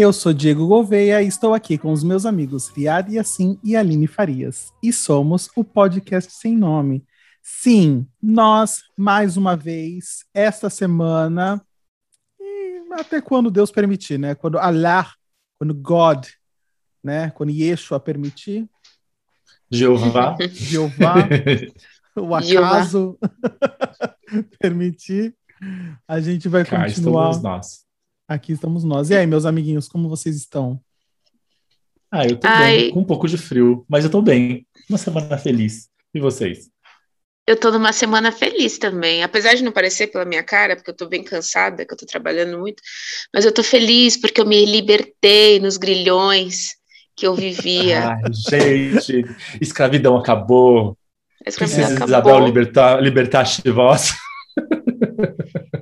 Eu sou Diego Gouveia e estou aqui com os meus amigos Riad Yassin e Aline Farias. E somos o podcast sem nome. Sim, nós, mais uma vez, esta semana, e até quando Deus permitir, né? Quando Allah, quando God, né? Quando Yeshua permitir. Jeová. Jeová. o acaso permitir, a gente vai Cá continuar. estamos nós. Aqui estamos nós. E aí, meus amiguinhos, como vocês estão? Ah, eu tô Ai. bem, com um pouco de frio, mas eu tô bem. Uma semana feliz. E vocês? Eu tô numa semana feliz também, apesar de não parecer pela minha cara, porque eu tô bem cansada, que eu tô trabalhando muito, mas eu tô feliz porque eu me libertei nos grilhões que eu vivia. Ai, gente, escravidão acabou. A escravidão Princesa acabou. Isabel libertar, libertar-te vós.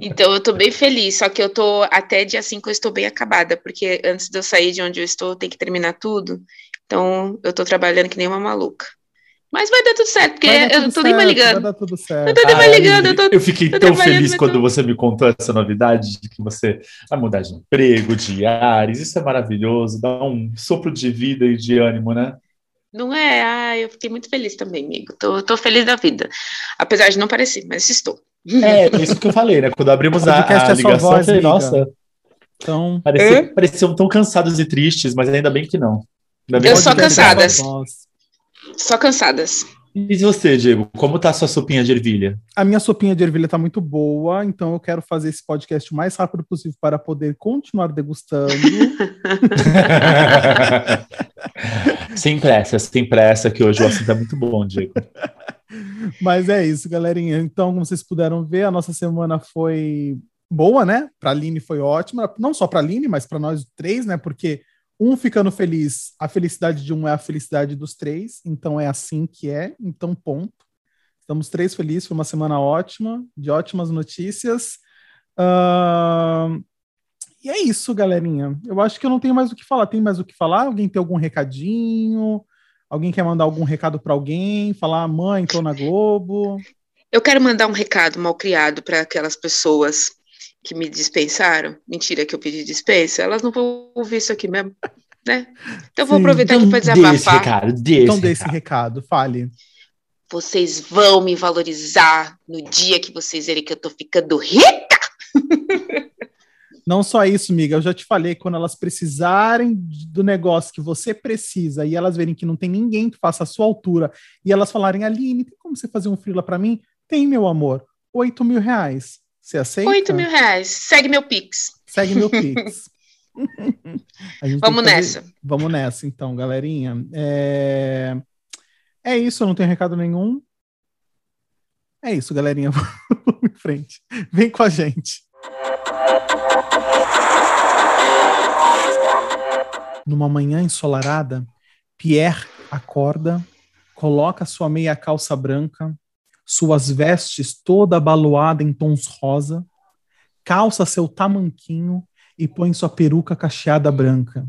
Então eu tô bem feliz, só que eu tô até dia 5 eu estou bem acabada, porque antes de eu sair de onde eu estou, tem que terminar tudo. Então eu tô trabalhando que nem uma maluca. Mas vai dar tudo certo, porque eu não tô nem mais certo, Vai ligando. dar tudo Eu certo. tô nem mais Ai, ligando, eu tô eu fiquei tô tão feliz quando você me contou essa novidade de que você vai mudar de emprego, de ares. Isso é maravilhoso, dá um sopro de vida e de ânimo, né? Não é? Ah, eu fiquei muito feliz também, amigo. Tô, tô feliz da vida. Apesar de não parecer, mas estou. É, isso que eu falei, né? Quando abrimos a, a é ligação, voz, eu falei, nossa, Então, parecia, pareciam tão cansados e tristes, mas ainda bem que não. Ainda bem Eu só não. cansadas. Só cansadas. E você, Diego, como tá a sua sopinha de ervilha? A minha sopinha de ervilha tá muito boa, então eu quero fazer esse podcast o mais rápido possível para poder continuar degustando. sem pressa, sem pressa, que hoje o assunto é muito bom, Diego. Mas é isso, galerinha. Então, como vocês puderam ver, a nossa semana foi boa, né? Para a Aline foi ótima, não só para a Aline, mas para nós três, né? Porque um ficando feliz, a felicidade de um é a felicidade dos três, então é assim que é, então ponto. Estamos três felizes, foi uma semana ótima, de ótimas notícias. Ahn, E é isso, galerinha. Eu acho que eu não tenho mais o que falar. Tem mais o que falar? Alguém tem algum recadinho? Alguém quer mandar algum recado para alguém? Falar, mãe, tô na Globo. Eu quero mandar um recado mal criado para aquelas pessoas que me dispensaram. Mentira que eu pedi dispensa. Elas não vão ouvir isso aqui mesmo, né? Então eu vou Sim, aproveitar aqui para dê esse desabafar. recado, dê Então dê esse recado. recado, fale. Vocês vão me valorizar no dia que vocês verem que eu tô ficando rica. Não só isso, amiga, eu já te falei, quando elas precisarem do negócio que você precisa e elas verem que não tem ninguém que faça a sua altura e elas falarem, Aline, tem como você fazer um freela para mim? Tem, meu amor, 8 mil reais. Você aceita? 8 mil reais. Segue meu Pix. Segue meu Pix. Vamos que nessa. Vamos nessa, então, galerinha. É... é isso, eu não tenho recado nenhum. É isso, galerinha. Vamos em frente. Vem com a gente. Numa manhã ensolarada, Pierre acorda, coloca sua meia calça branca, suas vestes toda abaloada em tons rosa, calça seu tamanquinho e põe sua peruca cacheada branca.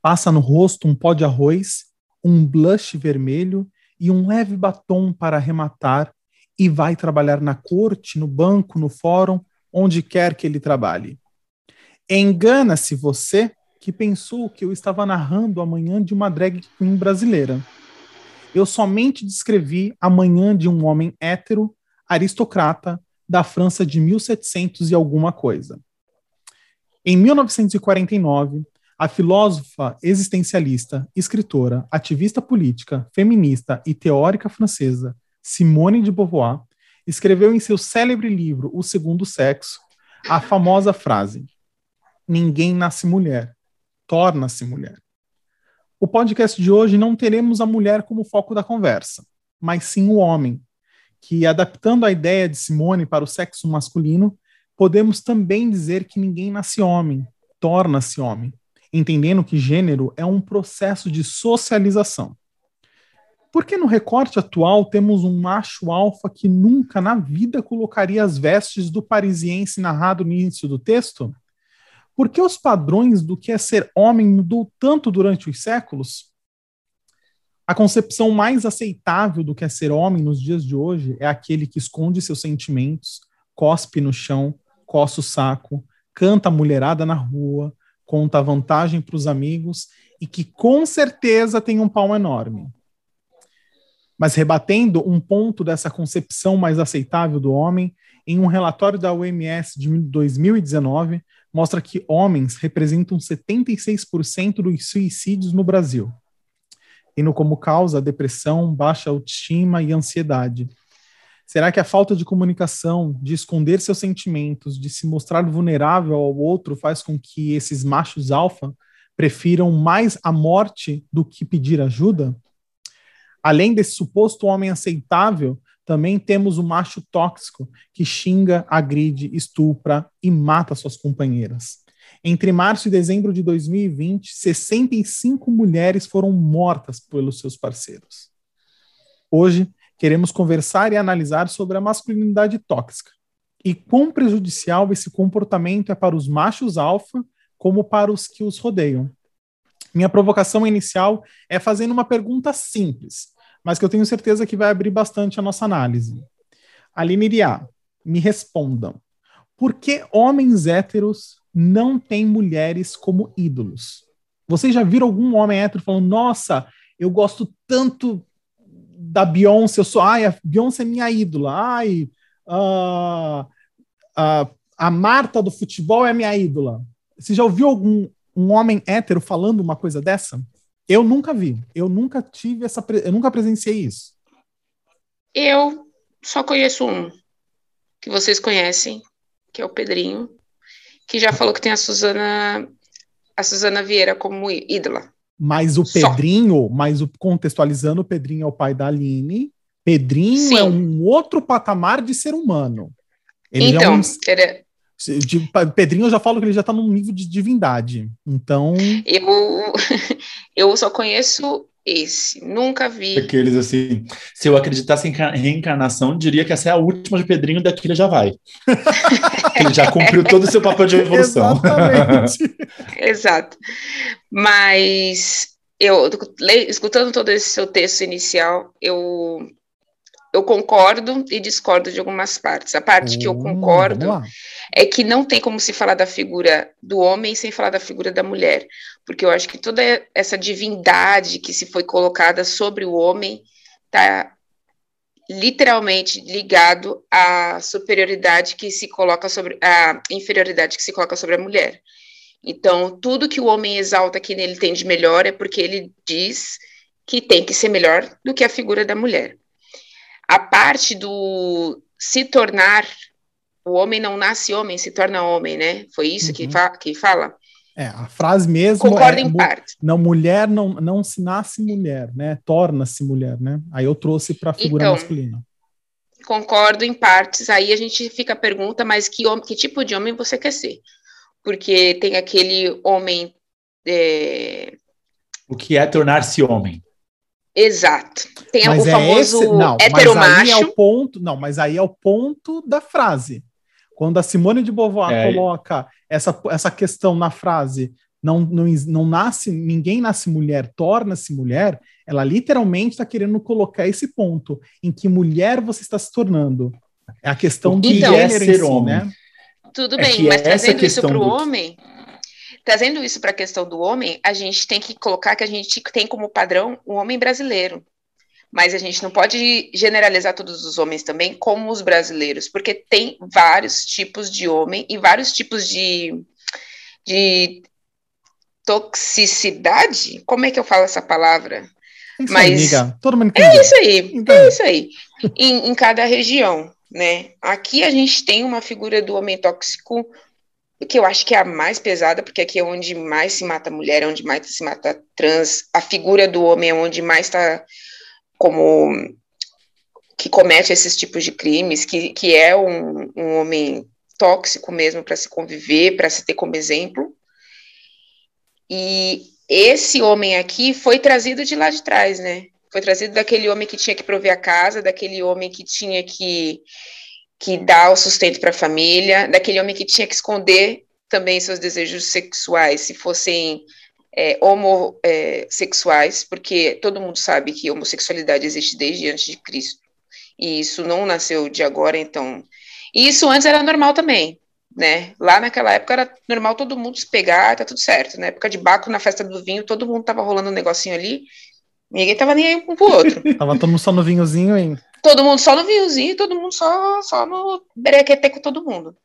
Passa no rosto um pó de arroz, um blush vermelho e um leve batom para arrematar e vai trabalhar na corte, no banco, no fórum, onde quer que ele trabalhe. Engana-se você que pensou que eu estava narrando a manhã de uma drag queen brasileira. Eu somente descrevi a manhã de um homem hétero, aristocrata, da França de 1700 e alguma coisa. Em 1949, a filósofa existencialista, escritora, ativista política, feminista e teórica francesa Simone de Beauvoir escreveu em seu célebre livro O Segundo Sexo a famosa frase: Ninguém nasce mulher, torna-se mulher. O podcast de hoje não teremos a mulher como foco da conversa, mas sim o homem, que, adaptando a ideia de Simone para o sexo masculino, podemos também dizer que ninguém nasce homem, torna-se homem, entendendo que gênero é um processo de socialização. Porque no recorte atual temos um macho alfa que nunca na vida colocaria as vestes do parisiense narrado no início do texto? Por que os padrões do que é ser homem mudou tanto durante os séculos? A concepção mais aceitável do que é ser homem nos dias de hoje é aquele que esconde seus sentimentos, cospe no chão, coça o saco, canta a mulherada na rua, conta vantagem para os amigos e que com certeza tem um pau enorme. Mas rebatendo um ponto dessa concepção mais aceitável do homem, em um relatório da OMS de 2019, mostra que homens representam 76% dos suicídios no Brasil, tendo como causa depressão, baixa autoestima e ansiedade. Será que a falta de comunicação, de esconder seus sentimentos, de se mostrar vulnerável ao outro faz com que esses machos alfa prefiram mais a morte do que pedir ajuda? Além desse suposto homem aceitável, também temos o macho tóxico, que xinga, agride, estupra e mata suas companheiras. Entre março e dezembro de 2020, 65 mulheres foram mortas pelos seus parceiros. Hoje, queremos conversar e analisar sobre a masculinidade tóxica e quão prejudicial esse comportamento é para os machos alfa, como para os que os rodeiam. Minha provocação inicial é fazendo uma pergunta simples, mas que eu tenho certeza que vai abrir bastante a nossa análise. Aline Iriá, me respondam. Por que homens héteros não têm mulheres como ídolos? Vocês já viram algum homem hétero falando, nossa, eu gosto tanto da Beyoncé, eu sou, ai, a Beyoncé é minha ídola, ai, uh, uh, a Marta do futebol é minha ídola. Você já ouviu algum um homem hétero falando uma coisa dessa? Eu nunca vi. Eu nunca tive essa. Eu nunca presenciei isso. Eu só conheço um que vocês conhecem, que é o Pedrinho, que já falou que tem a Suzana a Suzana Vieira como ídola. Mas o Pedrinho, só. mas o contextualizando, o Pedrinho é o pai da Aline. Pedrinho Sim. é um outro patamar de ser humano. Ele então, é um... de, Pedrinho eu já falo que ele já está num nível de divindade. Então. Eu, eu só conheço esse, nunca vi. Aqueles assim, se eu acreditasse em reencarnação, diria que essa é a última de Pedrinho, daqui ele já vai. ele já cumpriu todo o seu papel de evolução. Exato. Mas eu, escutando todo esse seu texto inicial, eu eu concordo e discordo de algumas partes. A parte que eu hum, concordo é que não tem como se falar da figura do homem sem falar da figura da mulher, porque eu acho que toda essa divindade que se foi colocada sobre o homem está literalmente ligado à superioridade que se coloca sobre a inferioridade que se coloca sobre a mulher. Então, tudo que o homem exalta que nele tem de melhor é porque ele diz que tem que ser melhor do que a figura da mulher a parte do se tornar, o homem não nasce homem, se torna homem, né? Foi isso uhum. que, fa que fala? É, a frase mesmo Concordo é, em parte. Não, mulher não, não se nasce mulher, né? Torna-se mulher, né? Aí eu trouxe para a figura então, masculina. Concordo em partes. Aí a gente fica a pergunta, mas que, que tipo de homem você quer ser? Porque tem aquele homem. É... O que é tornar-se homem? Exato. Tem mas o é famoso esse, não, heteromacho. Mas aí é o ponto, não, mas aí é o ponto da frase. Quando a Simone de Beauvoir é. coloca essa, essa questão na frase, não, não, não nasce, ninguém nasce mulher, torna-se mulher, ela literalmente está querendo colocar esse ponto em que mulher você está se tornando. É a questão do então, gênero é ser si, homem. né? Tudo é bem, mas trazendo isso para o homem, Trazendo isso para a questão do homem, a gente tem que colocar que a gente tem como padrão o homem brasileiro. Mas a gente não pode generalizar todos os homens também como os brasileiros, porque tem vários tipos de homem e vários tipos de, de toxicidade. Como é que eu falo essa palavra? Isso Mas aí, Todo mundo é isso aí, então. é isso aí. Em, em cada região, né? Aqui a gente tem uma figura do homem tóxico que eu acho que é a mais pesada, porque aqui é onde mais se mata mulher, é onde mais se mata trans, a figura do homem é onde mais está como que comete esses tipos de crimes, que, que é um, um homem tóxico mesmo para se conviver, para se ter como exemplo. E esse homem aqui foi trazido de lá de trás, né? Foi trazido daquele homem que tinha que prover a casa, daquele homem que tinha que que dá o sustento para a família, daquele homem que tinha que esconder também seus desejos sexuais, se fossem é, homossexuais, é, porque todo mundo sabe que homossexualidade existe desde antes de Cristo, e isso não nasceu de agora, então. E isso antes era normal também, né? Lá naquela época era normal todo mundo se pegar, tá tudo certo. Na época de Baco, na festa do vinho, todo mundo tava rolando um negocinho ali, ninguém tava nem aí um pro outro. tava todo mundo só no vinhozinho, hein? Todo mundo só no vinhozinho, todo mundo só, só no berequete com todo mundo.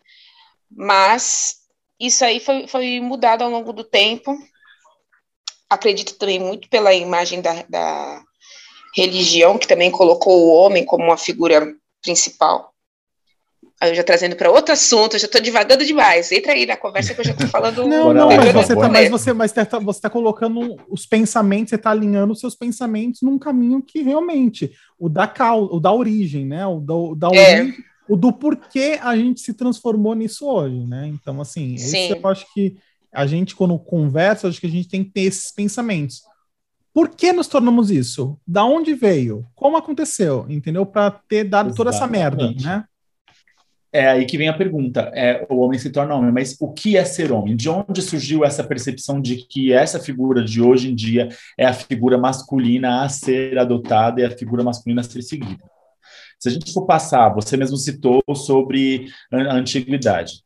Mas isso aí foi, foi mudado ao longo do tempo. Acredito também muito pela imagem da, da religião, que também colocou o homem como uma figura principal. Aí eu já trazendo para outro assunto, eu já estou divagando demais. Entra aí na conversa que eu já estou falando. não, não, mas você, tá, mas você mas tá, você tá colocando os pensamentos, você está alinhando os seus pensamentos num caminho que realmente, o da, cal, o da origem, né? O da, o da é. origem, o do porquê a gente se transformou nisso hoje, né? Então, assim, eu acho que a gente, quando conversa, acho que a gente tem que ter esses pensamentos. Por que nos tornamos isso? Da onde veio? Como aconteceu? Entendeu? Para ter dado Exatamente. toda essa merda, né? É aí que vem a pergunta: é, o homem se torna homem, mas o que é ser homem? De onde surgiu essa percepção de que essa figura de hoje em dia é a figura masculina a ser adotada e a figura masculina a ser seguida? Se a gente for passar, você mesmo citou sobre a antiguidade.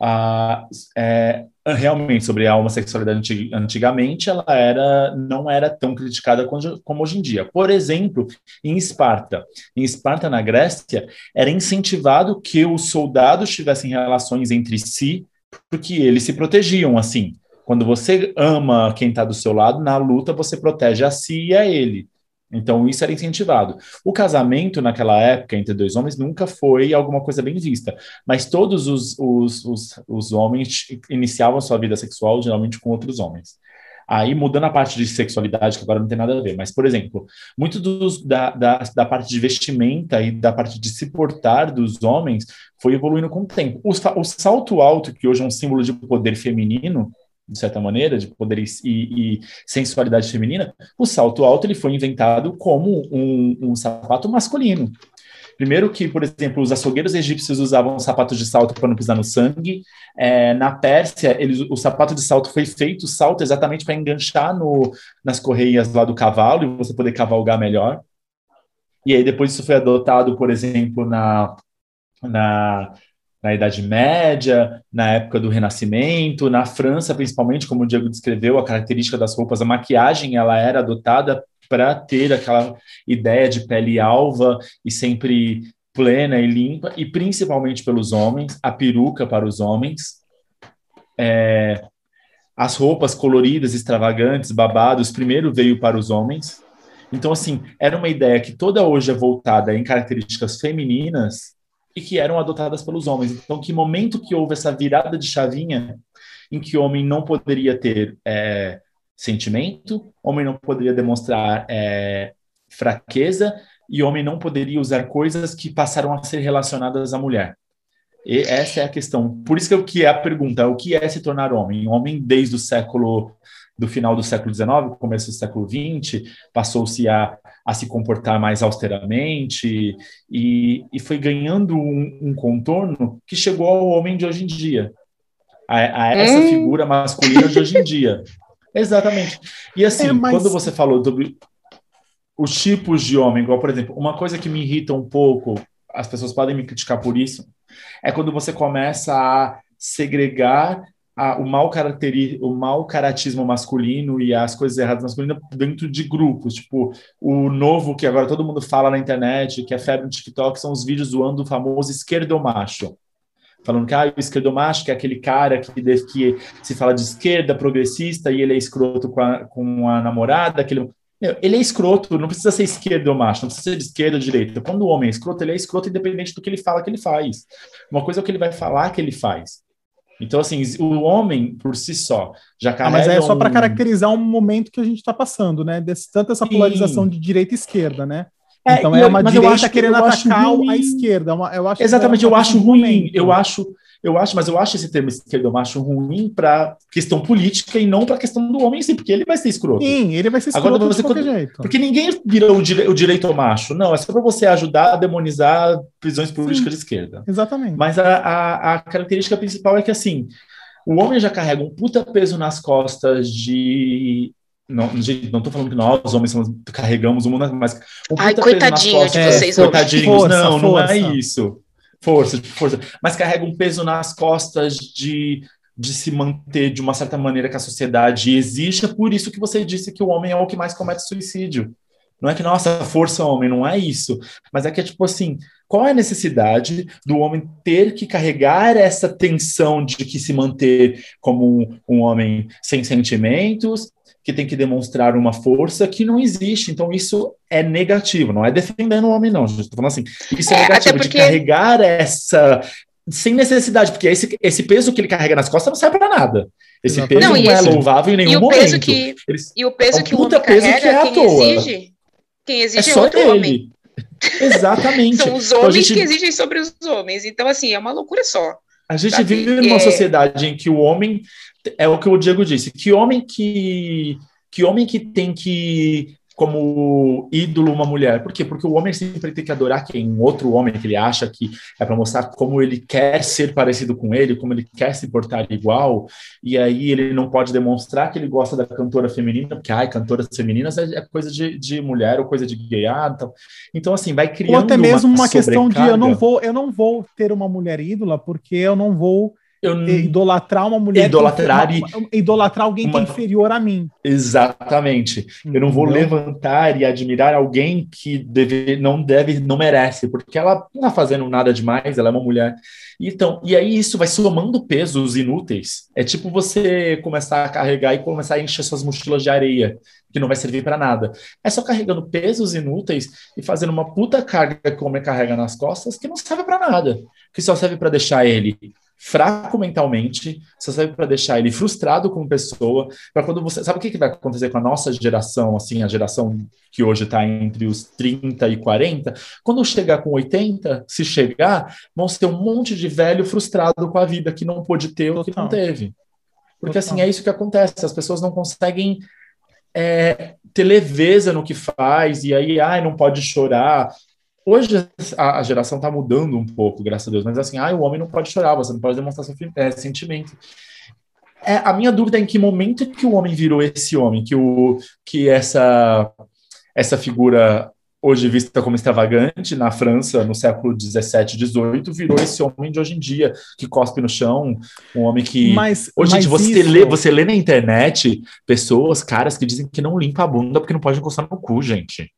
Ah, é, realmente sobre a homossexualidade antigamente ela era não era tão criticada como hoje em dia. Por exemplo, em Esparta, em Esparta na Grécia era incentivado que os soldados tivessem relações entre si porque eles se protegiam assim. Quando você ama quem está do seu lado na luta, você protege a si e a ele. Então, isso era incentivado. O casamento, naquela época, entre dois homens, nunca foi alguma coisa bem vista. Mas todos os, os, os, os homens iniciavam sua vida sexual, geralmente, com outros homens. Aí, mudando a parte de sexualidade, que agora não tem nada a ver, mas, por exemplo, muito dos, da, da, da parte de vestimenta e da parte de se portar dos homens foi evoluindo com o tempo. O, o salto alto, que hoje é um símbolo de poder feminino, de certa maneira, de poder e, e, sensualidade feminina, o salto alto ele foi inventado como um, um, sapato masculino. Primeiro que, por exemplo, os açougueiros egípcios usavam sapatos de salto para não pisar no sangue. É, na Pérsia, eles, o sapato de salto foi feito, salto exatamente para enganchar no, nas correias lá do cavalo e você poder cavalgar melhor. E aí depois isso foi adotado, por exemplo, na, na na Idade Média, na época do Renascimento, na França, principalmente, como o Diego descreveu, a característica das roupas, a maquiagem, ela era adotada para ter aquela ideia de pele alva e sempre plena e limpa, e principalmente pelos homens, a peruca para os homens, é, as roupas coloridas, extravagantes, babados, primeiro veio para os homens. Então, assim, era uma ideia que toda hoje é voltada em características femininas, e que eram adotadas pelos homens. Então, que momento que houve essa virada de chavinha em que o homem não poderia ter é, sentimento, homem não poderia demonstrar é, fraqueza e homem não poderia usar coisas que passaram a ser relacionadas à mulher. E essa é a questão. Por isso que, que é a pergunta, o que é se tornar homem? Homem desde o século do final do século XIX, começo do século XX, passou-se a, a se comportar mais austeramente e, e foi ganhando um, um, contorno que chegou ao homem de hoje em dia, a, a essa hum. figura masculina de hoje em dia. Exatamente. E assim, é, mas... quando você falou sobre os tipos de homem, igual, por exemplo, uma coisa que me irrita um pouco, as pessoas podem me criticar por isso, é quando você começa a segregar a, o, mau caracteri, o mau caratismo masculino e as coisas erradas masculinas dentro de grupos. Tipo, o novo que agora todo mundo fala na internet, que é febre no TikTok, são os vídeos zoando o famoso esquerdomacho. Falando que ah, o esquerdomacho, que é aquele cara que, que se fala de esquerda, progressista, e ele é escroto com a, com a namorada, aquele ele é escroto, não precisa ser esquerdo ou macho, não precisa ser de esquerda ou direita. Quando o homem é escroto, ele é escroto independente do que ele fala que ele faz. Uma coisa é o que ele vai falar que ele faz. Então, assim, o homem por si só já carrega. Ah, mas é só um... para caracterizar um momento que a gente está passando, né? Desse, tanto essa polarização Sim. de direita e esquerda, né? É, então é uma direita querendo atacar a esquerda. É eu acho Exatamente, eu acho ruim. Eu acho eu acho, mas eu acho esse termo esquerdomacho ruim para questão política e não para questão do homem sim, porque ele vai ser escroto. Sim, ele vai ser escroto Agora, você, de qualquer jeito. Porque ninguém vira o, dire, o direito macho. Não, é só para você ajudar a demonizar prisões políticas sim, de esquerda. Exatamente. Mas a, a, a característica principal é que, assim, o homem já carrega um puta peso nas costas de não, gente, não tô falando que nós, homens, somos, carregamos o mundo, mas. Um Ai, coitadinho de vocês, é, Coitadinhos, força, não, força. não é isso. Força, força. Mas carrega um peso nas costas de, de se manter de uma certa maneira que a sociedade exige. É por isso que você disse que o homem é o que mais comete suicídio. Não é que, nossa, força homem, não é isso. Mas é que é tipo assim, qual é a necessidade do homem ter que carregar essa tensão de que se manter como um, um homem sem sentimentos, que tem que demonstrar uma força que não existe. Então, isso é negativo, não é defendendo o homem, não. Estou falando assim, isso é, é negativo porque... de carregar essa. Sem necessidade, porque esse, esse peso que ele carrega nas costas não serve para nada. Esse peso não, não é louvável em nenhum e o momento. Peso que, Eles, e o peso é que o homem carrega, que é quem exige, quem exige é, é outro ele. homem. Exatamente. São os homens então, gente... que exigem sobre os homens. Então, assim, é uma loucura só. A gente sabe? vive numa é... sociedade em que o homem é o que o Diego disse, que homem que que homem que tem que como ídolo uma mulher. Por quê? Porque o homem sempre tem que adorar quem? Um outro homem que ele acha que é para mostrar como ele quer ser parecido com ele, como ele quer se portar igual, e aí ele não pode demonstrar que ele gosta da cantora feminina, porque, ai, cantoras femininas é, é coisa de, de, mulher ou coisa de gay, ah, então, então assim, vai criando Ou até mesmo uma, uma questão de eu não vou, eu não vou ter uma mulher ídola porque eu não vou eu idolatrar uma mulher idolatrar que, uma, idolatrar alguém uma, que é inferior a mim. Exatamente. Eu não vou levantar e admirar alguém que deve, não deve não merece porque ela não está fazendo nada demais ela é uma mulher. Então e aí isso vai somando pesos inúteis. É tipo você começar a carregar e começar a encher suas mochilas de areia que não vai servir para nada. É só carregando pesos inúteis e fazendo uma puta carga que o homem carrega nas costas que não serve para nada que só serve para deixar ele fraco mentalmente, só serve para deixar ele frustrado como pessoa, para quando você, sabe o que, que vai acontecer com a nossa geração, assim, a geração que hoje está entre os 30 e 40, quando chegar com 80, se chegar, vão ser um monte de velho frustrado com a vida que não pôde ter ou que não teve. Porque assim, é isso que acontece, as pessoas não conseguem é, ter leveza no que faz, e aí, ai, não pode chorar, Hoje a, a geração está mudando um pouco, graças a Deus, mas assim, ah, o homem não pode chorar, você não pode demonstrar seu é, sentimento. É, a minha dúvida é em que momento que o homem virou esse homem, que, o, que essa, essa figura hoje vista como extravagante na França no século 17, 18, virou esse homem de hoje em dia que cospe no chão, um homem que mas, hoje mas você isso... lê, você lê na internet pessoas, caras que dizem que não limpa a bunda porque não pode encostar no cu, gente.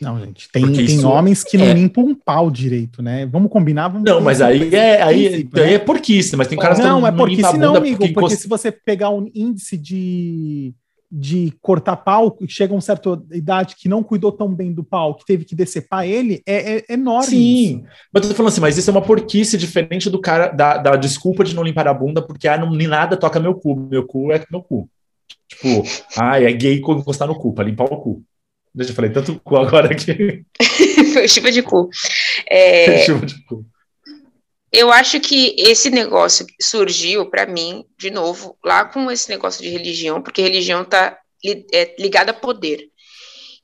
Não, gente, tem, tem homens que não é... limpam um pau direito, né? Vamos combinar, vamos Não, mas aí é, aí, né? aí é porquice, mas tem caras não, que não, é porquice não, amigo, porque, porque se você pegar um índice de, de cortar pau, chega a uma certa idade que não cuidou tão bem do pau, que teve que decepar ele, é, é enorme. Sim, isso. mas eu tô falando assim, mas isso é uma porquice diferente do cara, da, da desculpa de não limpar a bunda, porque ah, não, nem nada toca meu cu, meu cu é meu cu. Tipo, ah, é gay encostar no cu, pra limpar o cu. Deixa eu falei tanto cu agora que. Foi chuva de cu. É... chuva de cu. Eu acho que esse negócio surgiu para mim, de novo, lá com esse negócio de religião, porque religião está é, ligada a poder.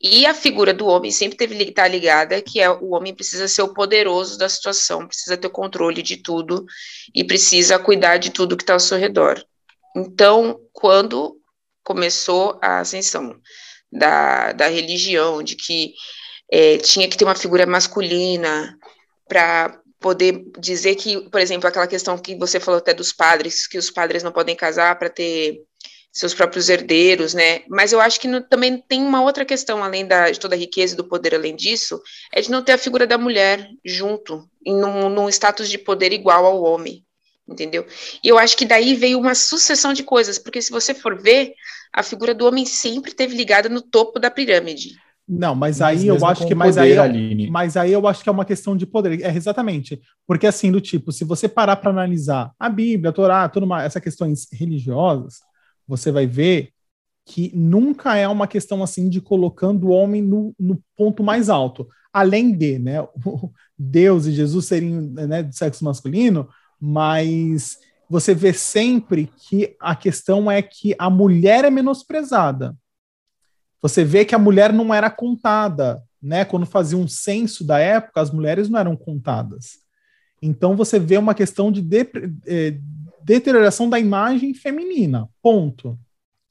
E a figura do homem sempre teve que estar tá ligada, que é o homem precisa ser o poderoso da situação, precisa ter o controle de tudo e precisa cuidar de tudo que está ao seu redor. Então, quando começou a ascensão da, da religião, de que é, tinha que ter uma figura masculina para poder dizer que, por exemplo, aquela questão que você falou até dos padres, que os padres não podem casar para ter seus próprios herdeiros, né? Mas eu acho que no, também tem uma outra questão, além da, de toda a riqueza e do poder, além disso, é de não ter a figura da mulher junto, em num, num status de poder igual ao homem, entendeu? E eu acho que daí veio uma sucessão de coisas, porque se você for ver, a figura do homem sempre teve ligada no topo da pirâmide. Não, mas aí eu acho que mas aí, Aline. mas aí eu acho que é uma questão de poder. É exatamente. Porque assim, do tipo, se você parar para analisar a Bíblia, a Torá, todas essas questões religiosas, você vai ver que nunca é uma questão assim de colocando o homem no, no ponto mais alto. Além de, né, Deus e Jesus serem né, do sexo masculino, mas você vê sempre que a questão é que a mulher é menosprezada. Você vê que a mulher não era contada, né? Quando fazia um censo da época, as mulheres não eram contadas. Então você vê uma questão de, de é, deterioração da imagem feminina. Ponto.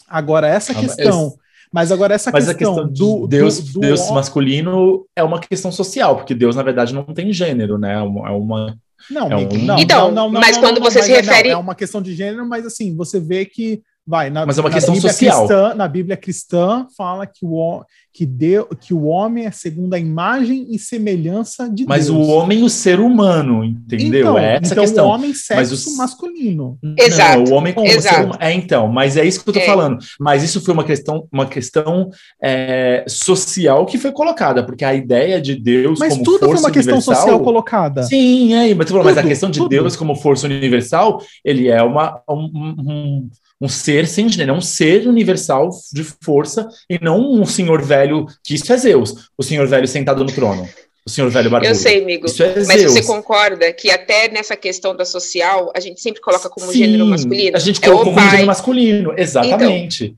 Agora, essa ah, questão. Mas agora essa Mas questão, a questão do de Deus, do, do Deus hom- masculino é uma questão social, porque Deus, na verdade, não tem gênero, né? É uma, é uma- Não, É um- não, Então, não, não, não, mas não, quando não, você mas se é- refere- é uma questão de gênero, mas assim, você vê que vai na, Mas é uma na questão Bíblia social. cristã, na Bíblia cristã fala que o que deu que o homem é segundo a imagem e semelhança de Mas Deus. o homem o ser humano, entendeu? Então, é essa então questão. o homem sexo Mas o- masculino. Exato, Não, o homem como exato. ser humano. É, então, mas é isso que eu tô É. falando. Mas isso foi uma questão, uma questão é, social que foi colocada, porque a ideia de Deus Mas como tudo foi força uma questão universal, social colocada. Sim, é, mas, tu falou, mas a Tudo, questão de tudo. Deus como força universal, ele é uma, um, um, um ser sem gênero, é um ser universal de força e não um senhor velho, que isso é Zeus, o senhor velho sentado no trono, o senhor velho barbudo. Eu sei, amigo. É Mas você concorda que até nessa questão da social, a gente sempre coloca como Sim, gênero masculino? A gente é colocou o como gênero masculino, exatamente.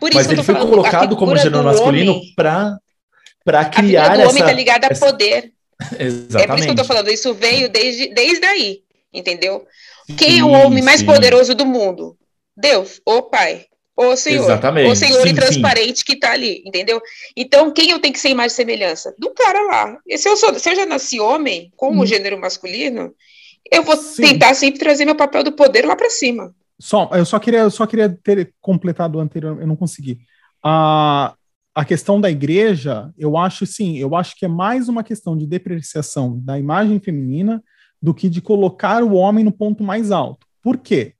Por isso Mas ele foi falando, colocado como gênero masculino para para A figura criar do essa homem tá ligada a essa- poder. Exatamente. É por isso que eu tô falando, isso veio desde, desde aí, entendeu? Quem é Sim, o homem mais sim. poderoso do mundo? Deus, o Pai, o Senhor. Exatamente, O Senhor sim, intransparente que tá ali, entendeu? Então, quem eu tenho que ser imagem e semelhança? Do cara lá. E se eu, sou, se eu já nasci homem, com o Hum. gênero masculino, eu vou Sim. tentar sempre trazer meu papel do poder lá pra cima. Só, eu só queria, eu só queria ter completado o anterior, eu não consegui. A, a questão da igreja, eu acho sim, eu acho que é mais uma questão de depreciação da imagem feminina do que de colocar o homem no ponto mais alto. Por quê?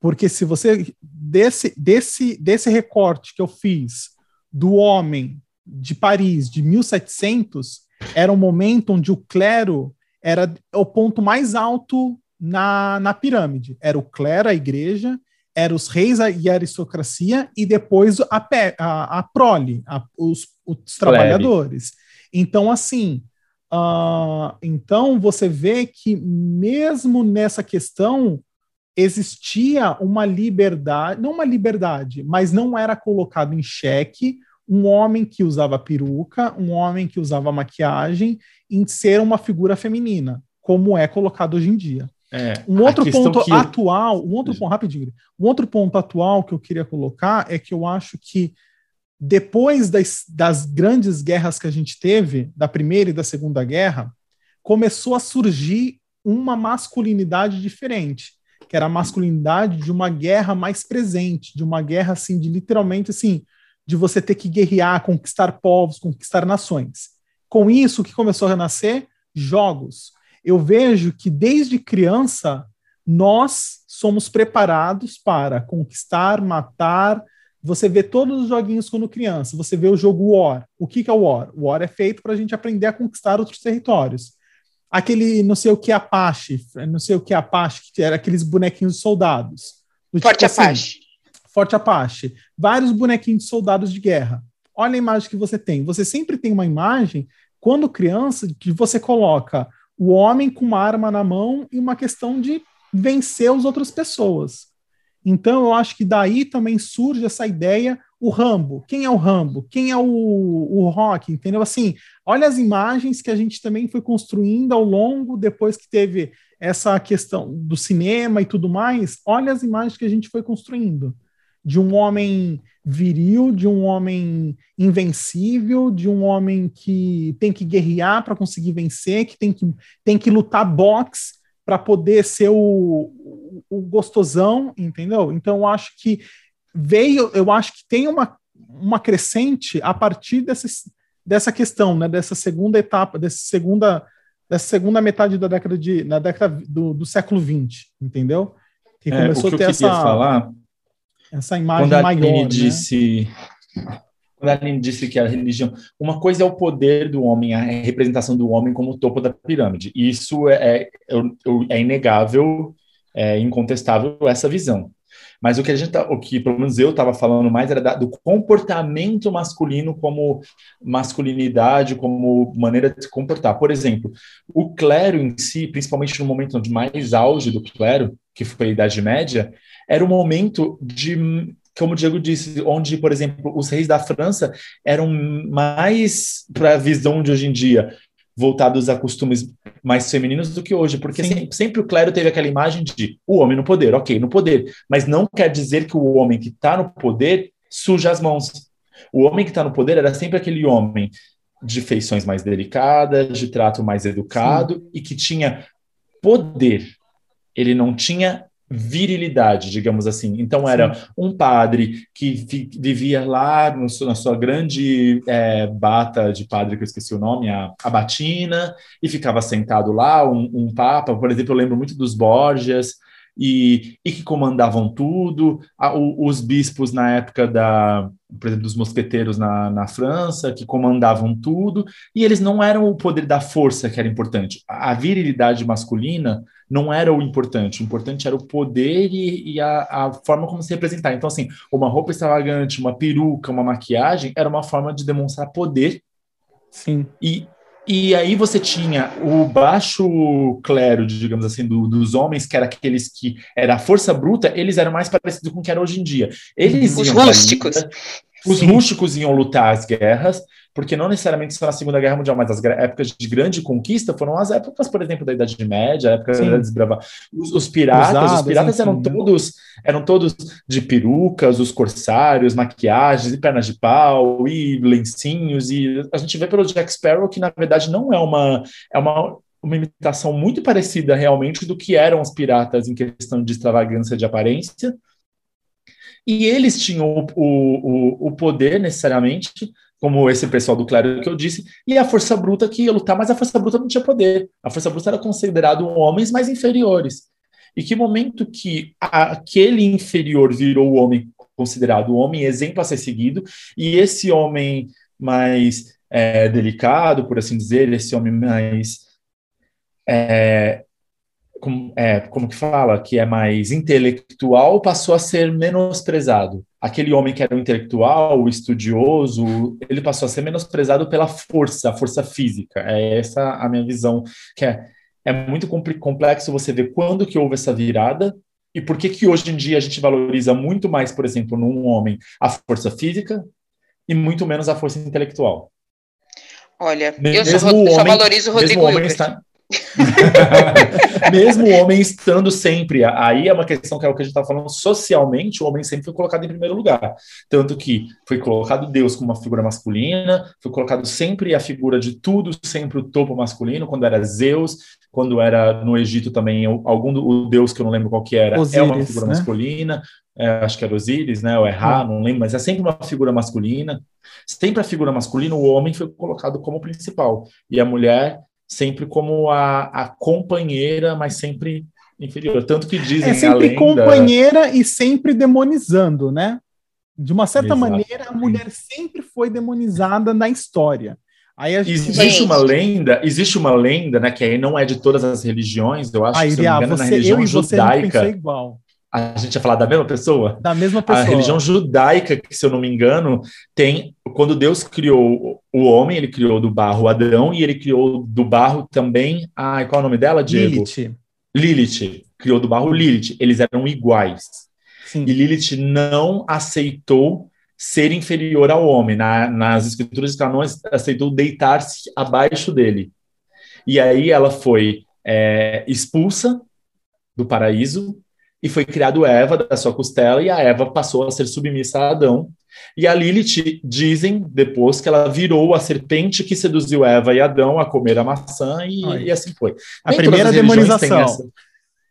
Porque se você desse desse desse recorte que eu fiz do homem de Paris de 1700 era um momento onde o clero era o ponto mais alto na, na pirâmide. Era o clero, a igreja, eram os reis e a aristocracia, e depois a, pe- a, a prole, a- os, os trabalhadores. Então, assim, ah, então você vê que mesmo nessa questão existia uma liberdade, não uma liberdade, mas não era colocado em xeque um homem que usava peruca, um homem que usava maquiagem, em ser uma figura feminina, como é colocado hoje em dia. É, Um outro ponto eu- atual, um outro ponto, rapidinho, um outro ponto atual que eu queria colocar é que eu acho que depois das, das grandes guerras que a gente teve, da Primeira e da Segunda Guerra, começou a surgir uma masculinidade diferente, que era a masculinidade de uma guerra mais presente, de uma guerra assim, de literalmente assim, de você ter que guerrear, conquistar povos, conquistar nações. Com isso, o que começou a renascer? Jogos. Eu vejo que desde criança nós somos preparados para conquistar, matar. Você vê todos os joguinhos quando criança. Você vê o jogo War. O que, que é o War? O War é feito para a gente aprender a conquistar outros territórios. Aquele não sei o que Apache, não sei o que Apache, que era aqueles bonequinhos de soldados. Do Forte tipo assim, Apache. Forte Apache. Vários bonequinhos de soldados de guerra. Olha a imagem que você tem. Você sempre tem uma imagem, quando criança, que você coloca o homem com uma arma na mão e uma questão de vencer as outras pessoas. Então, eu acho que daí também surge essa ideia, o Rambo. Quem é o Rambo? Quem é o, o Rock? Entendeu? Assim, olha as imagens que a gente também foi construindo ao longo, depois que teve essa questão do cinema e tudo mais. Olha as imagens que a gente foi construindo. De um homem viril, de um homem invencível, de um homem que tem que guerrear para conseguir vencer, que tem que, tem que lutar boxe para poder ser o, o, gostosão, entendeu? Então eu acho que veio, eu acho que tem uma, uma crescente a partir dessa, dessa questão, né, dessa segunda etapa, dessa segunda, dessa segunda metade da década de, na década do, do século XX, entendeu? Que começou é, o que a ter essa, falar, essa imagem quando a maior. Aline né? disse, quando a Aline disse que a religião, uma coisa é o poder do homem, a representação do homem como o topo da pirâmide. Isso é, é, é inegável, é incontestável essa visão. Mas o que a gente, tá, o que pelo menos eu estava falando mais era da, do comportamento masculino como masculinidade, como maneira de se comportar. Por exemplo, o clero em si, principalmente no momento de mais auge do clero, que foi a Idade Média, era um momento de como o Diego disse, onde, por exemplo, os reis da França eram mais para a visão de hoje em dia, voltados a costumes mais femininos do que hoje, porque sempre, sempre, o clero teve aquela imagem de o homem no poder, ok, no poder, mas não quer dizer que o homem que está no poder suja as mãos. O homem que está no poder era sempre aquele homem de feições mais delicadas, de trato mais educado Sim. e que tinha poder. Ele não tinha virilidade, digamos assim. Então era Sim. um padre que vivia lá no, na sua grande é, bata de padre, que eu esqueci o nome, a, a batina, e ficava sentado lá, um, um papa, por exemplo, eu lembro muito dos Borgias, e, e que comandavam tudo, os bispos na época da, por exemplo, dos mosqueteiros na, na França, que comandavam tudo, e eles não eram o poder da força que era importante. A virilidade masculina não era o importante, o importante era o poder e, e a, a, forma como se representar. Então, assim, uma roupa extravagante, uma peruca, uma maquiagem, era uma forma de demonstrar poder. Sim. E e aí você tinha o baixo clero, digamos assim, do, dos homens, que era aqueles que era a força bruta, eles eram mais parecidos com o que era hoje em dia. Eles os rústicos. Os Sim. rústicos iam lutar as guerras, porque não necessariamente só na Segunda Guerra Mundial, mas as épocas de grande conquista foram as épocas, por exemplo, da Idade Média, a época Sim. da desbrava. Os, os piratas, Usados, os piratas eram todos eram todos de perucas, os corsários, maquiagens, e pernas de pau, e lencinhos, e a gente vê pelo Jack Sparrow que na verdade não é uma é uma uma imitação muito parecida realmente do que eram os piratas em questão de extravagância de aparência, e eles tinham o, o, o poder, necessariamente, como esse pessoal do clero que eu disse, e a força bruta que ia lutar, mas a força bruta não tinha poder. A força bruta era considerado homens mais inferiores. E que momento que aquele inferior virou o homem considerado homem exemplo a ser seguido, e esse homem mais é, delicado, por assim dizer, esse homem mais é, como, é, como que fala, que é mais intelectual, passou a ser menosprezado. Aquele homem que era o intelectual, o estudioso, ele passou a ser menosprezado pela força, a força física. É essa a minha visão, que é, é muito complexo você ver quando que houve essa virada e por que que hoje em dia a gente valoriza muito mais, por exemplo, num homem, a força física e muito menos a força intelectual. Olha, eu só, homem, só valorizo o Rodrigo está, Mesmo o homem estando sempre, aí é uma questão que é o que a gente está falando, socialmente, o homem sempre foi colocado em primeiro lugar. Tanto que foi colocado Deus como uma figura masculina, foi colocado sempre a figura de tudo, sempre o topo masculino, quando era Zeus, quando era no Egito também, algum o Deus que eu não lembro qual que era, Osíris, é uma figura né? masculina, é, acho que era Osíris, né, ou é Ra, não lembro, mas é sempre uma figura masculina. Sempre a figura masculina, o homem foi colocado como principal, e a mulher sempre como a, a companheira, mas sempre inferior. Tanto que dizem. É sempre companheira e sempre demonizando, né? De uma certa maneira, a mulher sempre foi demonizada na história. Aí existe uma lenda, existe uma lenda, né, que aí não é de todas as religiões, eu acho ah, que se não me engano, você, na religião judaica. igual. A gente ia falar da mesma pessoa? Da mesma pessoa. A religião judaica, que se eu não me engano, tem. Quando Deus criou o homem, ele criou do barro Adão e ele criou do barro também. Ai, qual é o nome dela, Diego? Lilith. Lilith. Criou do barro Lilith. Eles eram iguais. Sim. E Lilith não aceitou ser inferior ao homem. Na, nas escrituras ela não aceitou deitar-se abaixo dele. E aí ela foi é, expulsa do paraíso e foi criado Eva da sua costela, e a Eva passou a ser submissa a Adão. E a Lilith, dizem depois que ela virou a serpente que seduziu Eva e Adão a comer a maçã, e, e assim foi. A Nem primeira demonização.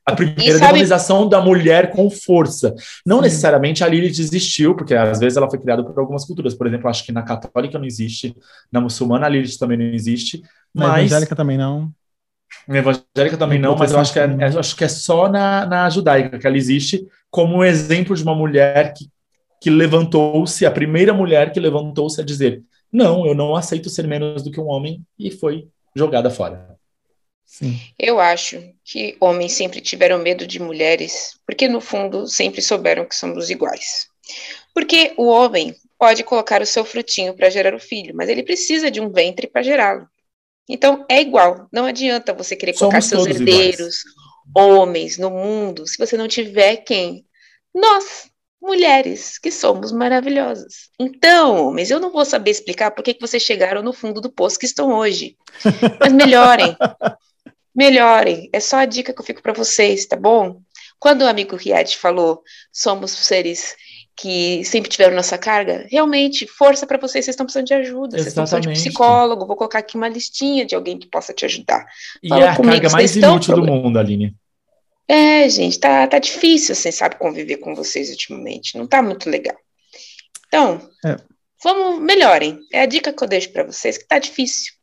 a primeira sabe... demonização da mulher com força. Não Sim. necessariamente a Lilith existiu, porque às vezes ela foi criada por algumas culturas. Por exemplo, acho que na católica não existe, na muçulmana a Lilith também não existe. Na mas... evangélica também não. Evangélica também não, mas eu acho que, é, eu acho que é só na, na judaica que ela existe como um exemplo de uma mulher que, que levantou-se, a primeira mulher que levantou-se a dizer: Não, eu não aceito ser menos do que um homem, e foi jogada fora. Sim. Eu acho que homens sempre tiveram medo de mulheres, porque no fundo sempre souberam que somos iguais. Porque o homem pode colocar o seu frutinho para gerar o filho, mas ele precisa de um ventre para gerá-lo. Então, é igual. Não adianta você querer colocar seus herdeiros, iguais. homens, no mundo, se você não tiver quem? Nós, mulheres, que somos maravilhosas. Então, homens, eu não vou saber explicar por que, que vocês chegaram no fundo do poço que estão hoje. Mas melhorem. melhorem. É só a dica que eu fico para vocês, tá bom? Quando o amigo Riad falou, somos seres que sempre tiveram nossa carga, realmente, força para vocês, vocês estão precisando de ajuda, vocês estão precisando de psicólogo, vou colocar aqui uma listinha de alguém que possa te ajudar. E Fala é a comigo, carga mais inútil do mundo, Aline. É, gente, tá, tá difícil, você sabe, conviver com vocês ultimamente, não tá muito legal. Então, é. vamos, melhorem, é a dica que eu deixo para vocês, que tá difícil.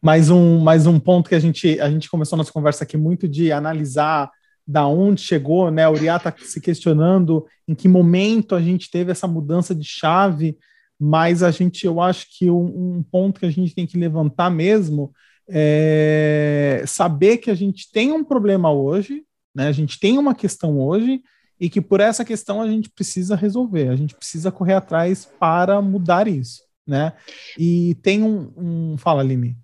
Mais um, mais um ponto que a gente, a gente começou nossa conversa aqui muito de analisar da onde chegou, né? O Uriah está se questionando em que momento a gente teve essa mudança de chave, mas a gente, eu acho que um, um ponto que a gente tem que levantar mesmo é saber que a gente tem um problema hoje, né? A gente tem uma questão hoje e que por essa questão a gente precisa resolver, a gente precisa correr atrás para mudar isso, né? E tem um, um fala, Limi.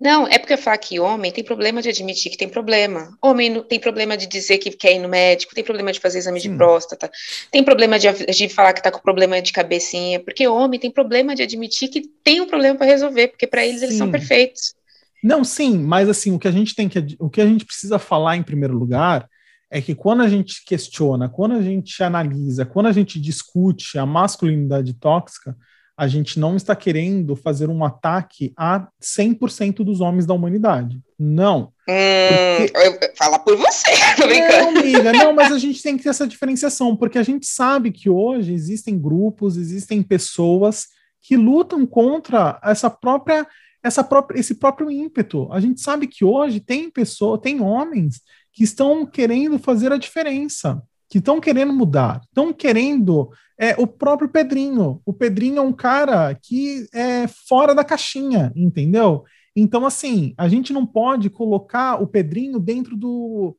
Não, é porque falo que homem tem problema de admitir que tem problema. Homem tem problema de dizer que quer ir no médico, tem problema de fazer exame Sim. de próstata, tem problema de, de falar que tá com problema de cabecinha, porque homem tem problema de admitir que tem um problema para resolver, porque para eles sim. eles são perfeitos. Não, sim, mas assim, o que a gente tem que o que a gente precisa falar em primeiro lugar é que quando a gente questiona, quando a gente analisa, quando a gente discute a masculinidade tóxica, a gente não está querendo fazer um ataque a 100% dos homens da humanidade. Não. Hum, porque... Fala por você, tô brincando. Não, amiga, não, mas a gente tem que ter essa diferenciação, porque a gente sabe que hoje existem grupos, existem pessoas que lutam contra essa própria, essa própria, esse próprio ímpeto. A gente sabe que hoje tem pessoas, tem homens que estão querendo fazer a diferença que estão querendo mudar, estão querendo é, o próprio Pedrinho. O Pedrinho é um cara que é fora da caixinha, entendeu? Então, assim, a gente não pode colocar o Pedrinho dentro do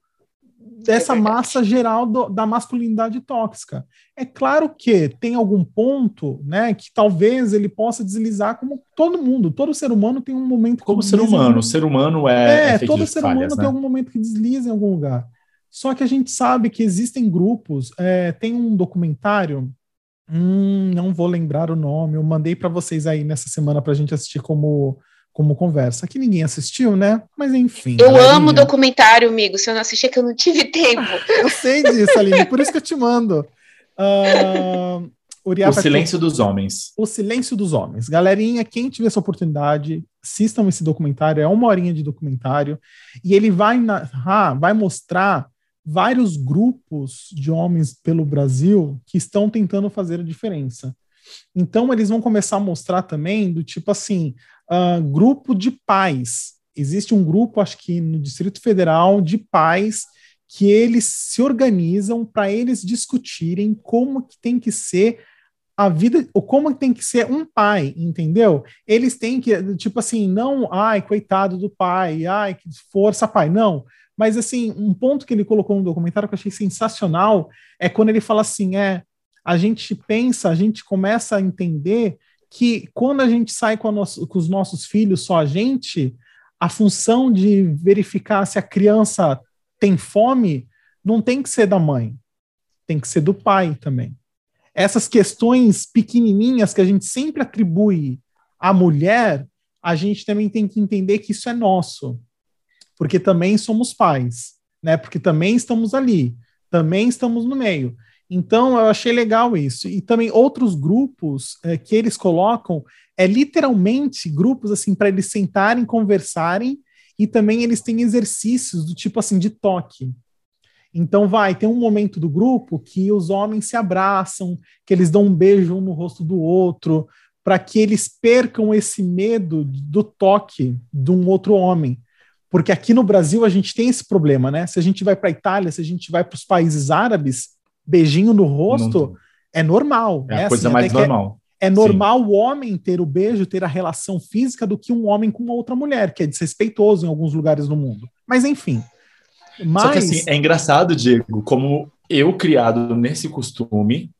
dessa massa geral do, da masculinidade tóxica. É claro que tem algum ponto, né, que talvez ele possa deslizar como todo mundo, todo ser humano tem um momento como ser humano, o ser humano é, é, é todo ser falhas, humano né? tem algum momento que desliza em algum lugar. Só que a gente sabe que existem grupos. É, tem um documentário, hum, não vou lembrar o nome, eu mandei para vocês aí nessa semana para a gente assistir como, como conversa. Que ninguém assistiu, né? Mas enfim. Eu galerinha. amo documentário, amigo. Se eu não assistir, é que eu não tive tempo. eu sei disso, Aline, por isso que eu te mando. Uh, o Silêncio dos Homens. O Silêncio dos Homens. Galerinha, quem tiver essa oportunidade, assistam esse documentário. É uma horinha de documentário. E ele vai, narrar, vai mostrar vários grupos de homens pelo Brasil que estão tentando fazer a diferença. Então, eles vão começar a mostrar também do tipo assim, uh, grupo de pais. Existe um grupo, acho que no Distrito Federal, de pais que eles se organizam para eles discutirem como que tem que ser a vida, ou como tem que ser um pai, entendeu? Eles têm que, tipo assim, não, ai, coitado do pai, ai, que força pai, não. Mas, assim, um ponto que ele colocou no documentário que eu achei sensacional é quando ele fala assim: é, a gente pensa, a gente começa a entender que quando a gente sai com, nosso, com os nossos filhos, só a gente, a função de verificar se a criança tem fome não tem que ser da mãe, tem que ser do pai também. Essas questões pequenininhas que a gente sempre atribui à mulher, a gente também tem que entender que isso é nosso porque também somos pais, né? Porque também estamos ali, também estamos no meio. Então, eu achei legal isso. E também outros grupos é, que eles colocam é literalmente grupos assim para eles sentarem, conversarem e também eles têm exercícios do tipo assim de toque. Então vai, tem um momento do grupo que os homens se abraçam, que eles dão um beijo um no rosto do outro, para que eles percam esse medo do toque de um outro homem. Porque aqui no Brasil a gente tem esse problema, né? Se a gente vai para a Itália, se a gente vai para os países árabes, beijinho no rosto Não. é normal. É né? a coisa assim, mais é normal. É, é normal Sim. o homem ter o beijo, ter a relação física do que um homem com outra mulher, que é desrespeitoso em alguns lugares do mundo. Mas enfim. Mas... Só que assim, é engraçado, Diego, como eu criado nesse costume,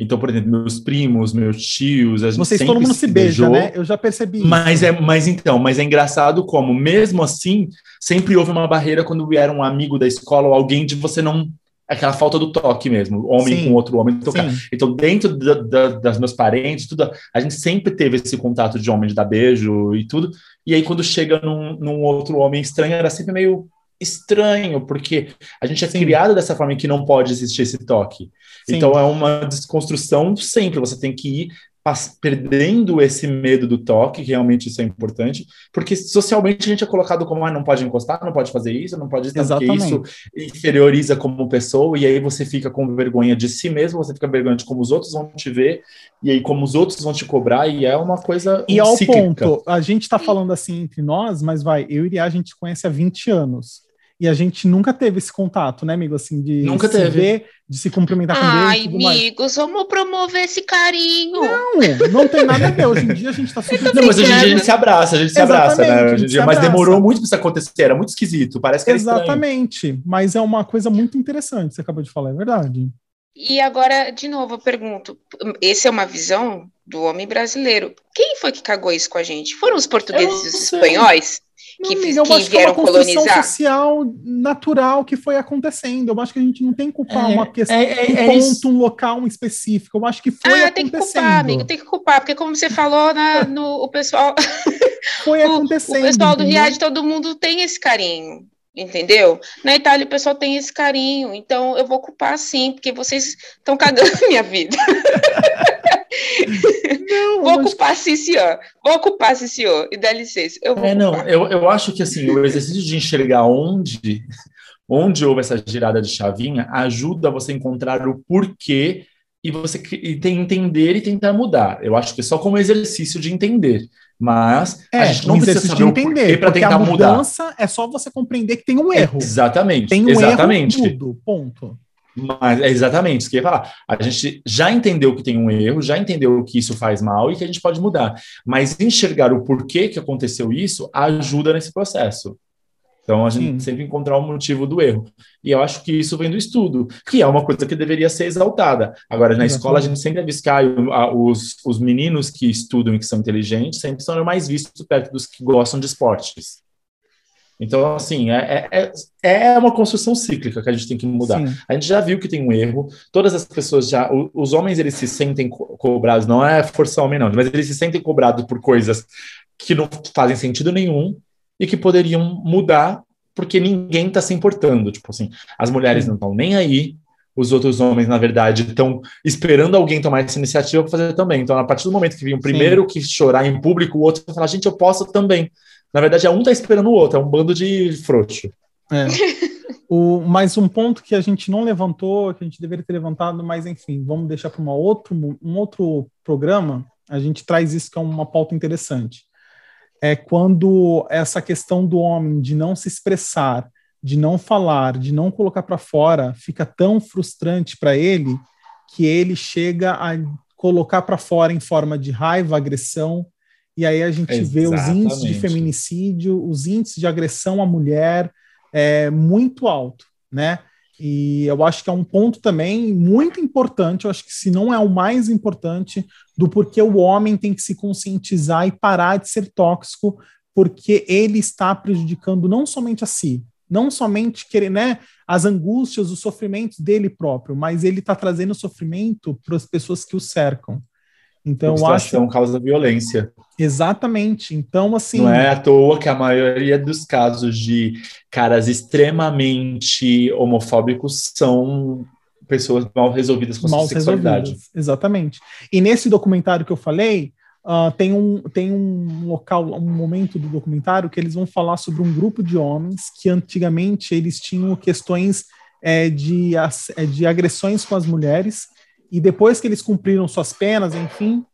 então, por exemplo, meus primos, meus tios, a gente Vocês todo mundo se, beija, beijou, né? Eu já percebi. Mas é, mas então, mas é engraçado como, mesmo assim, sempre houve uma barreira quando era um amigo da escola ou alguém de você não aquela falta do toque mesmo, homem sim, com outro homem tocar. Sim. Então, dentro da, da, das meus parentes, tudo, a gente sempre teve esse contato de homem de dar beijo e tudo. E aí, quando chega num, num outro homem estranho, era sempre meio estranho, porque a gente é Sim. criado dessa forma que não pode existir esse toque. Sim. Então é uma desconstrução sempre, você tem que ir perdendo esse medo do toque, que realmente isso é importante, porque socialmente a gente é colocado como ah, não pode encostar, não pode fazer isso, não pode estar, porque isso inferioriza como pessoa, e aí você fica com vergonha de si mesmo, você fica vergonha de como os outros vão te ver, e aí como os outros vão te cobrar, e é uma coisa E ao ponto, a gente está falando assim entre nós, mas vai, eu e a gente conhece há 20 anos. E a gente nunca teve esse contato, né, amigo? Assim, de nunca se teve. ver, de se cumprimentar com Ai, Deus. Ai, amigos, vamos promover esse carinho. Não, não tem nada a ver. Hoje em dia a gente tá super. Não, mas hoje em dia a gente se abraça, a gente se abraça, né? Hoje em dia, mas demorou muito para isso acontecer, era muito esquisito, parece que era Exatamente, estranho. mas é uma coisa muito interessante, você acabou de falar, é verdade. E agora, de novo, eu pergunto: essa é uma visão do homem brasileiro. Quem foi que cagou isso com a gente? Foram os portugueses e os espanhóis? Que, não, amiga, que vieram que é uma colonizar. social natural que foi acontecendo. Eu acho que a gente não tem que culpar é, uma questão, é, é, um é ponto, um local um específico. Eu acho que foi ah, acontecendo. tem que culpar, amigo, tem que culpar, porque como você falou, na, no, o pessoal... Foi acontecendo. o, o pessoal do Riad, todo mundo tem esse carinho entendeu? Na Itália o pessoal tem esse carinho, então eu vou culpar sim, porque vocês estão cagando minha vida. Não, vou mas... ocupar sim, senhor. Vou ocupar sim, senhor. E dá licença. Eu vou é, não, eu, eu acho que assim, o exercício de enxergar onde, onde houve essa girada de chavinha ajuda você a encontrar o porquê e você e tem, entender e tentar mudar. Eu acho que é só como exercício de entender. Mas é, a gente não precisa saber de entender para tentar a mudança mudar. é só você compreender que tem um erro. exatamente. Tem um exatamente. erro tudo, ponto. Mas é exatamente isso que eu ia falar. A gente já entendeu que tem um erro, já entendeu que isso faz mal e que a gente pode mudar. Mas enxergar o porquê que aconteceu isso ajuda nesse processo. Então a gente Sim. sempre encontrar o motivo do erro. E eu acho que isso vem do estudo, que é uma coisa que deveria ser exaltada. Agora, na escola, a gente sempre avisa que ah, os, os meninos que estudam e que são inteligentes sempre são mais vistos perto dos que gostam de esportes. Então, assim, é, é, é, é uma construção cíclica que a gente tem que mudar. Sim. A gente já viu que tem um erro, todas as pessoas já. Os homens, eles se sentem cobrados, não é forçar homem, não, mas eles se sentem cobrados por coisas que não fazem sentido nenhum e que poderiam mudar porque ninguém está se importando. Tipo assim, as mulheres não estão nem aí, os outros homens, na verdade, estão esperando alguém tomar essa iniciativa para fazer também. Então, a partir do momento que vem o primeiro Sim. que chorar em público, o outro vai falar, gente, eu posso também. Na verdade, é um tá esperando o outro, é um bando de frouxo. É. o, mais um ponto que a gente não levantou, que a gente deveria ter levantado, mas enfim, vamos deixar para um outro programa. A gente traz isso que é uma pauta interessante. É quando essa questão do homem de não se expressar, de não falar, de não colocar para fora, fica tão frustrante para ele que ele chega a colocar para fora em forma de raiva, agressão, e aí a gente Exatamente. vê os índices de feminicídio, os índices de agressão à mulher é, muito alto, né? E eu acho que é um ponto também muito importante, eu acho que se não é o mais importante, do porquê o homem tem que se conscientizar e parar de ser tóxico, porque ele está prejudicando não somente a si, não somente querer, né, as angústias, os sofrimentos dele próprio, mas ele está trazendo sofrimento para as pessoas que o cercam. Então, a acho causa violência. Exatamente. Então, assim. Não é à toa que a maioria dos casos de caras extremamente homofóbicos são pessoas mal resolvidas com mal sexualidade. Resolvidas. Exatamente. E nesse documentário que eu falei, uh, tem, um, tem um local, um momento do documentário que eles vão falar sobre um grupo de homens que antigamente eles tinham questões é, de, é, de agressões com as mulheres e depois que eles cumpriram suas penas, enfim,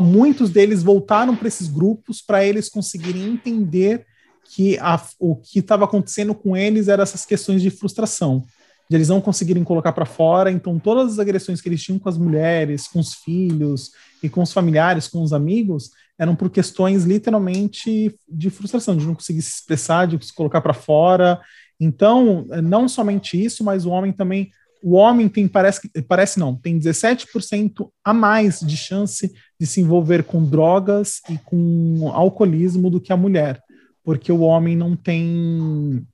muitos deles voltaram para esses grupos para eles conseguirem entender que a, o que estava acontecendo com eles eram essas questões de frustração, de eles não conseguirem colocar para fora. Então, todas as agressões que eles tinham com as mulheres, com os filhos e com os familiares, com os amigos, eram por questões literalmente de frustração, de não conseguir se expressar, de se colocar para fora. Então, não somente isso, mas o homem também o homem tem, parece, parece não, tem 17% a mais de chance de se envolver com drogas e com alcoolismo do que a mulher, porque o homem não tem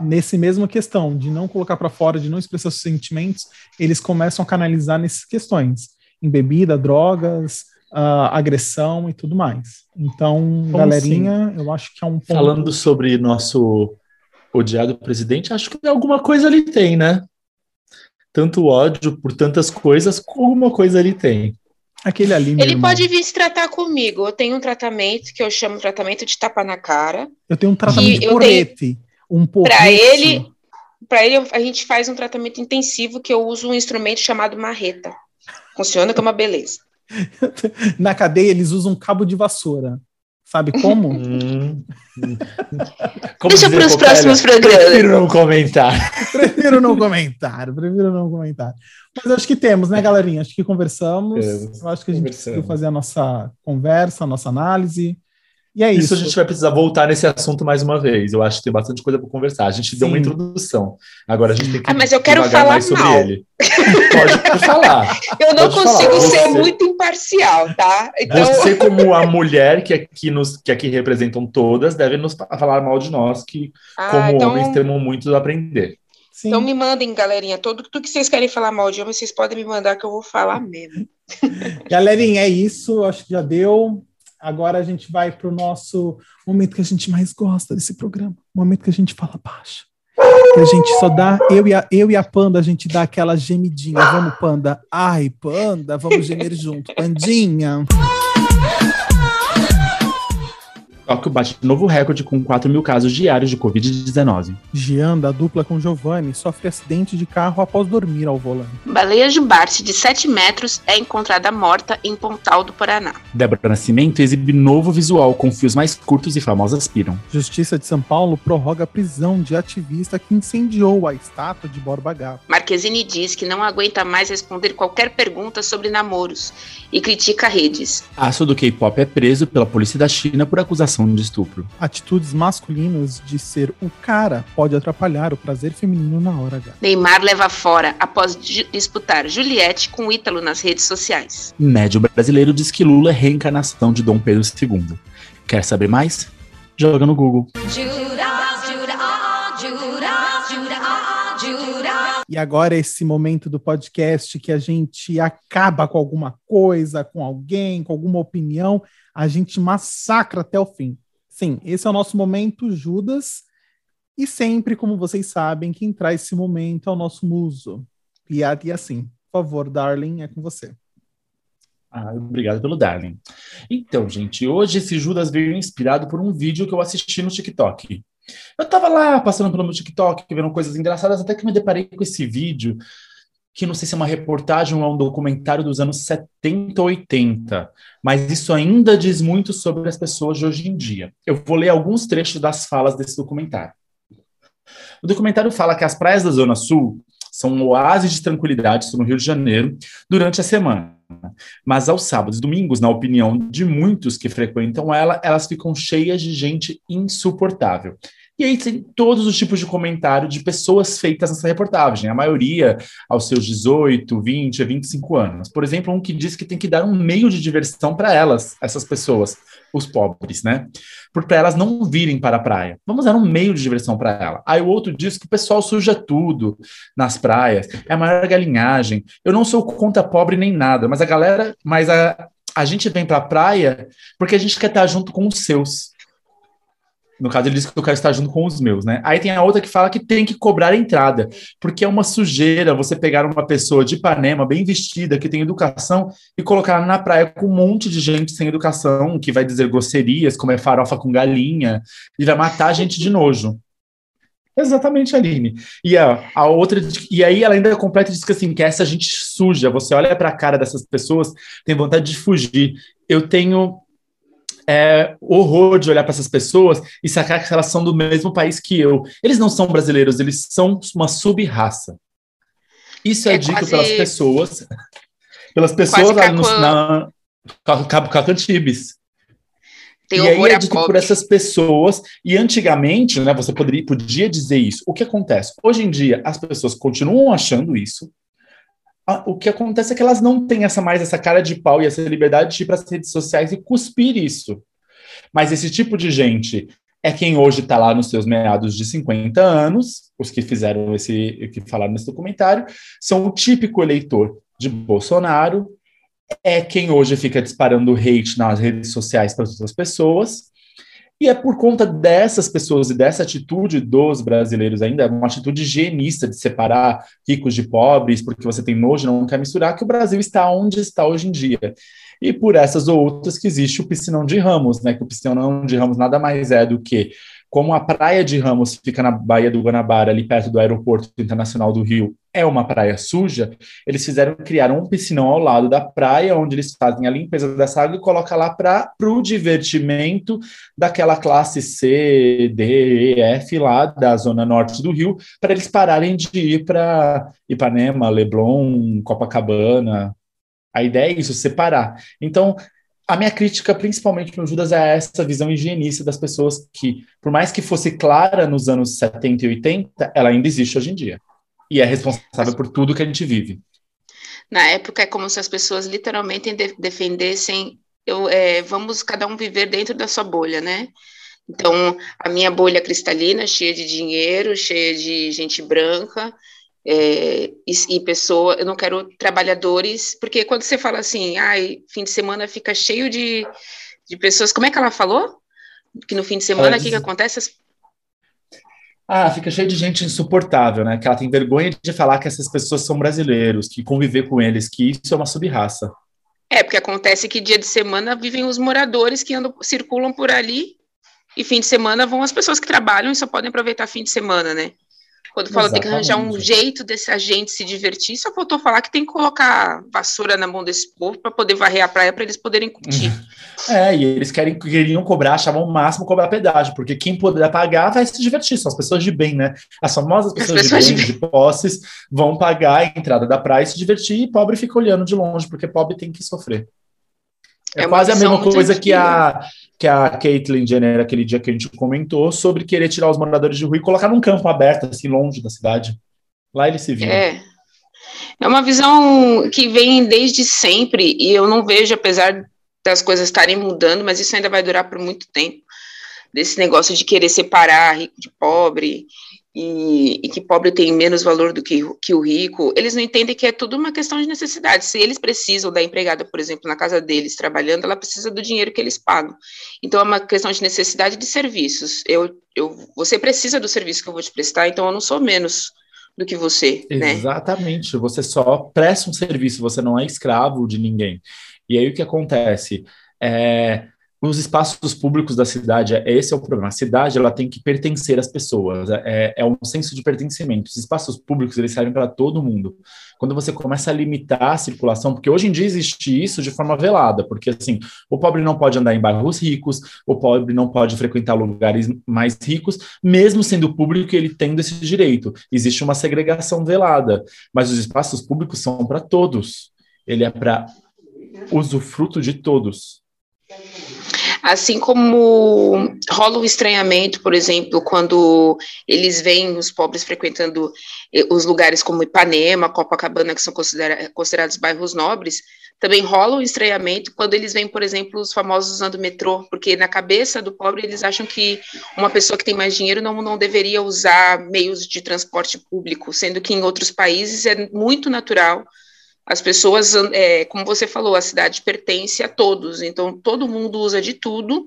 nesse mesma questão de não colocar para fora, de não expressar seus sentimentos, eles começam a canalizar nessas questões, em bebida, drogas, uh, agressão e tudo mais. Então, Como galerinha, assim? eu acho que é um ponto... Falando sobre nosso odiar do presidente, acho que alguma coisa ali tem, né? Tanto ódio por tantas coisas, alguma coisa ali tem. Aquele ali, Ele irmão. pode vir se tratar comigo. Eu tenho um tratamento que eu chamo tratamento de tapa na cara. Eu tenho um tratamento de porrete. Tenho... Um porrete. Para ele, para ele, a gente faz um tratamento intensivo que eu uso um instrumento chamado marreta. Funciona como uma beleza. Na cadeia, eles usam um cabo de vassoura. Sabe como? Hum. como Deixa para os próximos programas. Prefiro não comentar. prefiro não comentar, prefiro não comentar. Mas acho que temos, né, galerinha? Acho que conversamos. Eu acho que a gente conseguiu fazer a nossa conversa, a nossa análise. E é isso. Isso a gente vai precisar voltar nesse assunto mais uma vez. Eu acho que tem bastante coisa para conversar. A gente Sim. deu uma introdução. Agora a gente tem que ah, mas eu quero falar mais sobre mal. ele. Pode falar. Eu não pode consigo falar. ser você, muito imparcial, tá? Então... Você, como a mulher que aqui, nos, que aqui representam todas, deve nos falar mal de nós, que ah, como então... homens temos muito a aprender. Sim. Então me mandem, galerinha. Tudo, tudo que vocês querem falar mal de homem, vocês podem me mandar que eu vou falar mesmo. Galerinha, é isso. Acho que já deu. Agora a gente vai para o nosso momento que a gente mais gosta desse programa. O momento que a gente fala baixo. Que a gente só dá, eu e a, eu e a Panda, a gente dá aquela gemidinha. Vamos, Panda. Ai, Panda, vamos gemer junto. Pandinha. Tóquio bate novo recorde com 4 mil casos diários de Covid-19. Gian, da dupla com Giovanni, sofre acidente de carro após dormir ao volante. Baleia jubarte de 7 metros é encontrada morta em Pontal do Paraná. Débora Nascimento exibe novo visual com fios mais curtos e famosas piram. Justiça de São Paulo prorroga a prisão de ativista que incendiou a estátua de Borba Gato. Marquezine diz que não aguenta mais responder qualquer pergunta sobre namoros e critica redes. Aço do K-pop é preso pela polícia da China por acusação de estupro. Atitudes masculinas de ser o cara pode atrapalhar o prazer feminino na hora H. Neymar leva fora após disputar Juliette com Ítalo nas redes sociais. Médio brasileiro diz que Lula é reencarnação de Dom Pedro II. Quer saber mais? Joga no Google. E agora esse momento do podcast que a gente acaba com alguma coisa, com alguém, com alguma opinião, a gente massacra até o fim. Sim, esse é o nosso momento Judas. E sempre, como vocês sabem, quem traz esse momento é o nosso muso. E, e assim, por favor, Darling, é com você. Ah, obrigado pelo Darling. Então, gente, hoje esse Judas veio inspirado por um vídeo que eu assisti no TikTok. Eu tava lá passando pelo meu TikTok, vendo coisas engraçadas, até que me deparei com esse vídeo que não sei se é uma reportagem ou é um documentário dos anos 70, 80, mas isso ainda diz muito sobre as pessoas de hoje em dia. Eu vou ler alguns trechos das falas desse documentário. O documentário fala que as praias da Zona Sul são um oásis de tranquilidade no Rio de Janeiro durante a semana. Mas aos sábados e domingos, na opinião de muitos que frequentam ela, elas ficam cheias de gente insuportável. E aí tem todos os tipos de comentário de pessoas feitas nessa reportagem, a maioria aos seus 18, 20, 25 anos. Por exemplo, um que diz que tem que dar um meio de diversão para elas, essas pessoas, os pobres, né? Para elas não virem para a praia. Vamos dar um meio de diversão para ela. Aí o outro diz que o pessoal suja tudo nas praias, é a maior galinhagem. Eu não sou conta pobre nem nada, mas a galera, mas a, a gente vem para a praia porque a gente quer estar junto com os seus. No caso, ele disse que eu quero estar junto com os meus, né? Aí tem a outra que fala que tem que cobrar entrada, porque é uma sujeira você pegar uma pessoa de Ipanema, bem vestida, que tem educação, e colocar na praia com um monte de gente sem educação, que vai dizer grosserias, como é farofa com galinha, e vai matar a gente de nojo. Exatamente, Aline. E a, a outra, e aí ela ainda completa e diz que assim, que essa gente suja, você olha para a cara dessas pessoas, tem vontade de fugir. Eu tenho é, horror de olhar para essas pessoas e sacar que elas são do mesmo país que eu. Eles não são brasileiros, eles são uma sub-raça. Isso é, é dito quase... pelas pessoas, pelas pessoas lá no, na Cabo Cacantibes. Tem e aí é dito por essas pessoas, e antigamente, né, você poderia, podia dizer isso. O que acontece? Hoje em dia, as pessoas continuam achando isso, o que acontece é que elas não têm essa mais essa cara de pau e essa liberdade de ir para as redes sociais e cuspir isso. Mas esse tipo de gente é quem hoje está lá nos seus meados de 50 anos, os que fizeram esse, que falaram nesse documentário, são o típico eleitor de Bolsonaro, é quem hoje fica disparando hate nas redes sociais para outras pessoas, E é por conta dessas pessoas e dessa atitude dos brasileiros ainda, uma atitude higienista de separar ricos de pobres, porque você tem nojo, não quer misturar, que o Brasil está onde está hoje em dia. E por essas ou outras que existe o piscinão de Ramos, né? Que o piscinão de Ramos nada mais é do que como a praia de Ramos fica na Baía do Guanabara, ali perto do Aeroporto Internacional do Rio, é uma praia suja, eles fizeram criar um piscinão ao lado da praia, onde eles fazem a limpeza dessa água e colocam lá para o divertimento daquela classe C, D, E, F lá da zona norte do Rio, para eles pararem de ir para Ipanema, Leblon, Copacabana. A ideia é isso, separar. Então, a minha crítica, principalmente no Judas, é essa visão higienista das pessoas que, por mais que fosse clara nos anos 70 e 80, ela ainda existe hoje em dia. E é responsável por tudo que a gente vive. Na época, é como se as pessoas literalmente de defendessem: eu, é, vamos cada um viver dentro da sua bolha, né? Então, a minha bolha cristalina, cheia de dinheiro, cheia de gente branca, é, e, e pessoa, eu não quero trabalhadores, porque quando você fala assim, ai, fim de semana fica cheio de, de pessoas, como é que ela falou? Que no fim de semana, o que, que acontece? Ah, fica cheio de gente insuportável, né? Que ela tem vergonha de falar que essas pessoas são brasileiros, que conviver com eles, que isso é uma sub-raça. É, porque acontece que dia de semana vivem os moradores que andam, circulam por ali, e fim de semana vão as pessoas que trabalham e só podem aproveitar fim de semana, né? Quando fala tem que arranjar um jeito desse gente se divertir, só faltou falar que tem que colocar vassoura na mão desse povo para poder varrer a praia para eles poderem curtir. É, e eles querem, queriam cobrar, achavam o máximo cobrar pedágio, porque quem puder pagar vai se divertir, são as pessoas de bem, né? As famosas pessoas, as pessoas de bem, de, de posses, vão pagar a entrada da praia e se divertir, e pobre fica olhando de longe, porque pobre tem que sofrer. É, é quase a mesma coisa que a, que a Caitlyn Jenner, aquele dia que a gente comentou, sobre querer tirar os moradores de rua e colocar num campo aberto, assim, longe da cidade. Lá eles se viram. É. É uma visão que vem desde sempre, e eu não vejo, apesar das coisas estarem mudando, mas isso ainda vai durar por muito tempo. Desse negócio de querer separar rico de pobre, e, e, que pobre tem menos valor do que, que o rico, eles não entendem que é tudo uma questão de necessidade. Se eles precisam da empregada, por exemplo, na casa deles, trabalhando, ela precisa do dinheiro que eles pagam. Então, é uma questão de necessidade de serviços. Eu, eu, você precisa do serviço que eu vou te prestar, então eu não sou menos do que você. Né? Exatamente. Né? Você só presta um serviço, você não é escravo de ninguém. E aí o que acontece? É, os espaços públicos da cidade, esse é o problema. A cidade ela tem que pertencer às pessoas, é, é um senso de pertencimento. Os espaços públicos eles servem para todo mundo. Quando você começa a limitar a circulação, porque hoje em dia existe isso de forma velada, porque assim, o pobre não pode andar em bairros ricos, o pobre não pode frequentar lugares mais ricos, mesmo sendo público ele tendo esse direito. Existe uma segregação velada, mas os espaços públicos são para todos. Ele é para usufruto de todos. Assim como rola o estranhamento, por exemplo, quando eles veem os pobres frequentando eh, os lugares como Ipanema, Copacabana, que são considera considerados bairros nobres, também rola o estranhamento quando eles veem, por exemplo, os famosos usando metrô, porque na cabeça do pobre eles acham que uma pessoa que tem mais dinheiro não, não deveria usar meios de transporte público, sendo que em outros países é muito natural as pessoas, é, como você falou, a cidade pertence a todos, então todo mundo usa de tudo,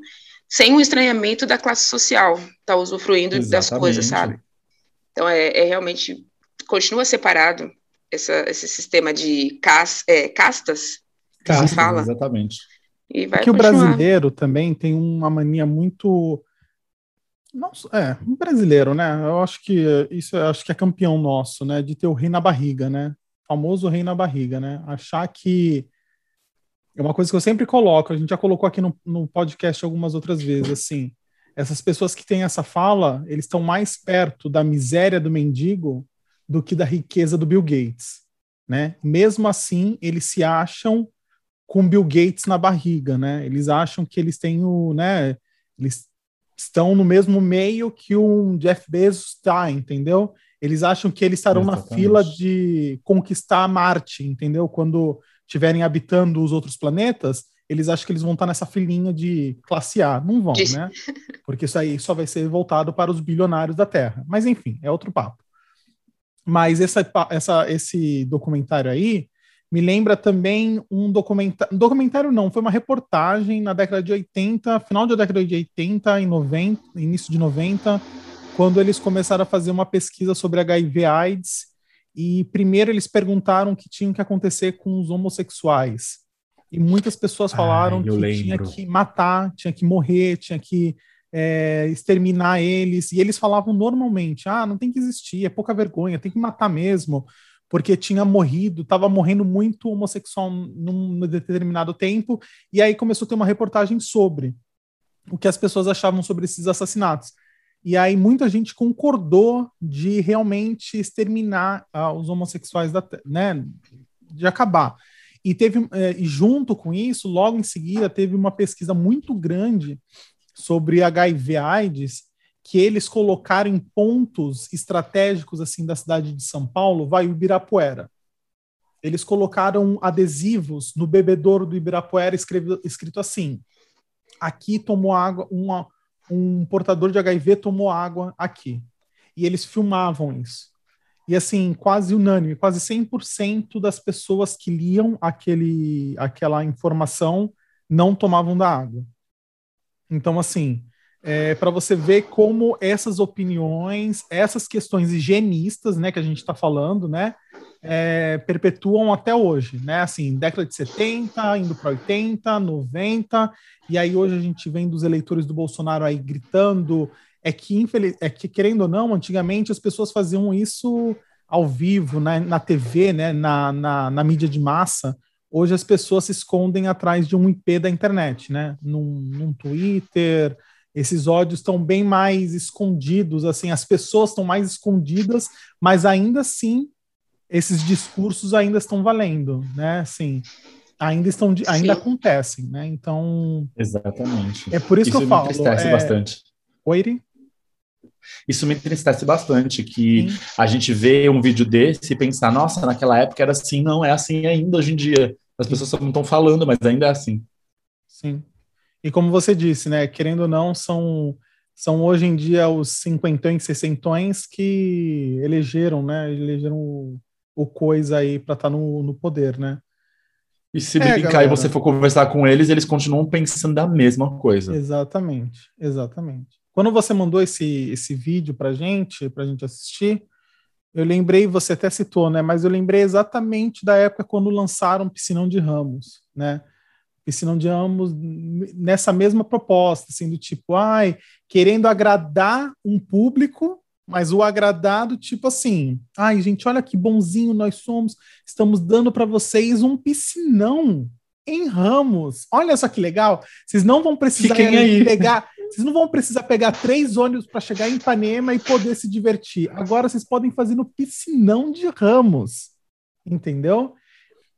sem o estranhamento da classe social, está usufruindo Exatamente. das coisas, sabe? Então é, é, realmente continua separado essa, esse sistema de cas, é, castas, castas, fala. Exatamente. E vai que o brasileiro também tem uma mania muito não, é, um brasileiro, né? Eu acho que isso eu acho que é campeão nosso, né? De ter o rei na barriga, né? Famoso rei na barriga, né? Achar que é uma coisa que eu sempre coloco, a gente já colocou aqui no, no podcast algumas outras vezes, assim, essas pessoas que têm essa fala, eles estão mais perto da miséria do mendigo do que da riqueza do Bill Gates, né? Mesmo assim, eles se acham com Bill Gates na barriga, né? Eles acham que eles têm o, né? Eles estão no mesmo meio que um Jeff Bezos está, entendeu? Eles acham que eles estarão Exatamente. na fila de conquistar Marte, entendeu? Quando estiverem habitando os outros planetas, eles acham que eles vão estar nessa filinha de classe A. Não vão, né? Porque isso aí só vai ser voltado para os bilionários da Terra. Mas enfim, é outro papo. Mas essa, essa, esse documentário aí, Me lembra também um documentário, um documentário não, foi uma reportagem na década de 80, final da década de 80 e 90, início de 90, quando eles começaram a fazer uma pesquisa sobre HIV AIDS e primeiro eles perguntaram o que tinha que acontecer com os homossexuais. E muitas pessoas falaram que lembro. tinha que matar, tinha que morrer, tinha que é, exterminar eles. E eles falavam normalmente: ah, não tem que existir, é pouca vergonha, tem que matar mesmo porque tinha morrido, estava morrendo muito homossexual num determinado tempo, e aí começou a ter uma reportagem sobre o que as pessoas achavam sobre esses assassinatos. E aí muita gente concordou de realmente exterminar ah, os homossexuais, da, né, de acabar. E teve, eh, junto com isso, logo em seguida, teve uma pesquisa muito grande sobre HIV/AIDS que eles colocaram em pontos estratégicos assim da cidade de São Paulo, vai o Ibirapuera. Eles colocaram adesivos no bebedouro do Ibirapuera escrito assim: aqui tomou água, uma, um portador de HIV tomou água aqui. E eles filmavam isso. E assim, quase unânime, quase 100% das pessoas que liam aquele, aquela informação não tomavam da água. Então, assim, é, para você ver como essas opiniões, essas questões higienistas, né, que a gente está falando, né, é, perpetuam até hoje, né, assim, década de 70, indo para 80, 90, e aí hoje a gente vem dos eleitores do Bolsonaro aí gritando, é que, infeliz, é que querendo ou não, antigamente as pessoas faziam isso ao vivo, né, na TV, né, na, na, na mídia de massa, hoje as pessoas se escondem atrás de um IP da internet, né, num, num Twitter, esses ódios estão bem mais escondidos, assim, as pessoas estão mais escondidas, mas ainda assim esses discursos ainda estão valendo, né? Assim, ainda estão, ainda Sim. acontecem, né? Então, exatamente. É por isso, isso que eu falo. Isso me entristece é... bastante. Oi, Isso me entristece bastante que Sim. a gente vê um vídeo desse e pensar, nossa, naquela época era assim, não é assim ainda hoje em dia. As pessoas só não estão falando, mas ainda é assim. Sim. E como você disse, né, querendo ou não, são, são hoje em dia os cinquentões, sessentões que elegeram, né, elegeram o, coisa aí para estar tá no, no poder, né. E se é, brincar e você for conversar com eles, eles continuam pensando da mesma coisa. Exatamente, exatamente. Quando você mandou esse, esse vídeo pra gente, pra gente assistir, eu lembrei, você até citou, né? Mas eu lembrei exatamente da época quando lançaram Piscinão de Ramos, né? e se não digamos nessa mesma proposta, assim, do tipo, ai, querendo agradar um público, mas o agradado, tipo assim, ai, gente, olha que bonzinho nós somos, estamos dando para vocês um piscinão em Ramos. Olha só que legal. Vocês não vão precisar pegar, vocês não vão precisar pegar três ônibus para chegar em Ipanema e poder se divertir. Agora vocês podem fazer no piscinão de Ramos. Entendeu?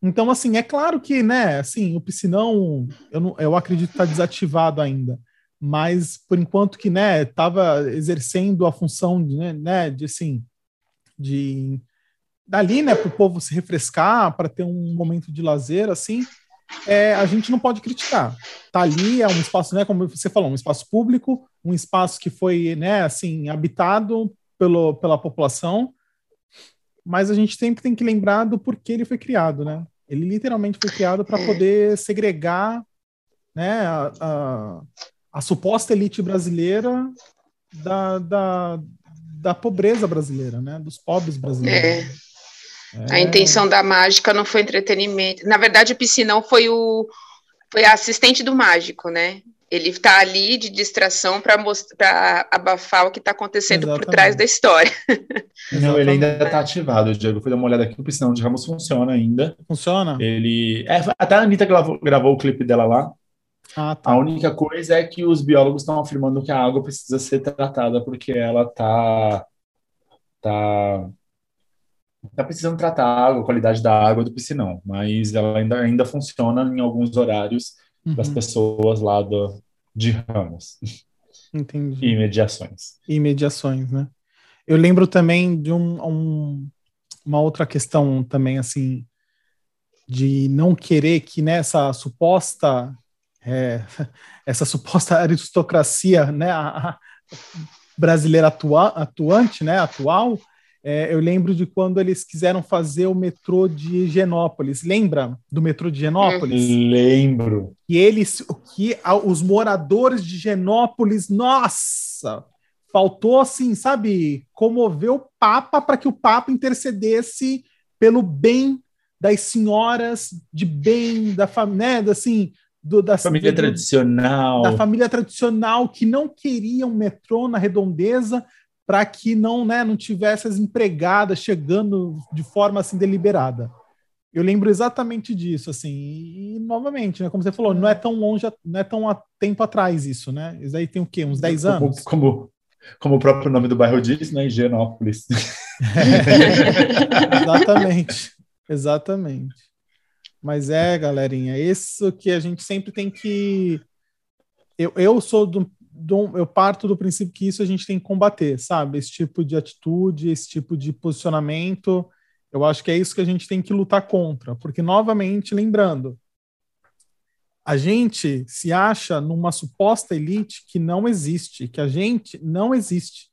Então, assim, é claro que, né, assim, o piscinão, eu, não, eu acredito que está desativado ainda, mas por enquanto que, né, estava exercendo a função de, né, né, de assim, de dali, né, para o povo se refrescar, para ter um momento de lazer, assim, é, a gente não pode criticar. Tá ali, é um espaço, né, como você falou, um espaço público, um espaço que foi, né, assim, habitado pelo, pela população, mas a gente sempre tem que lembrar do porquê ele foi criado, né? Ele literalmente foi criado para poder segregar né, a, a, a, suposta elite brasileira da, da, da pobreza brasileira, né? Dos pobres brasileiros. É. É. A intenção da mágica não foi entretenimento. Na verdade, o piscinão foi o foi a assistente do mágico, né? Ele está ali de distração para abafar o que está acontecendo Exatamente. por trás da história. Não, ele ainda está ativado, Diego. Fui dar uma olhada aqui, o piscinão de Ramos funciona ainda. Funciona? Ele. É, até a Anitta gravou, gravou o clipe dela lá. Ah, tá. A única coisa é que os biólogos estão afirmando que a água precisa ser tratada porque ela está tá, tá precisando tratar a água, a qualidade da água do piscinão, mas ela ainda, ainda funciona em alguns horários uhum. das pessoas lá do, de Ramos. Entendi. E mediações. E mediações, né? Eu lembro também de um, um, uma outra questão também, assim, de não querer que nessa suposta é, essa suposta aristocracia né, a, a brasileira atua, atuante, né, atual, É, eu lembro de quando eles quiseram fazer o metrô de Genópolis. Lembra do metrô de Genópolis? Lembro. E eles, que os moradores de Genópolis, nossa, faltou assim, sabe, comover o Papa para que o Papa intercedesse pelo bem das senhoras de bem da família, né, assim, do, da família do, tradicional, da família tradicional que não queria um metrô na redondeza para que não, né, não tivesse as empregadas chegando de forma assim deliberada. Eu lembro exatamente disso, assim, e, novamente, né, como você falou, não é tão longe, não é tão há tempo atrás isso, né? Isso aí tem o quê? Uns 10 anos? Como, como, como o próprio nome do bairro diz, né? Higienópolis. É, exatamente, exatamente. Mas é, galerinha, isso que a gente sempre tem que. Eu, eu sou do, do, eu parto do princípio que isso a gente tem que combater, sabe? Esse tipo de atitude, esse tipo de posicionamento. Eu acho que é isso que a gente tem que lutar contra, porque novamente, lembrando, a gente se acha numa suposta elite que não existe, que a gente não existe.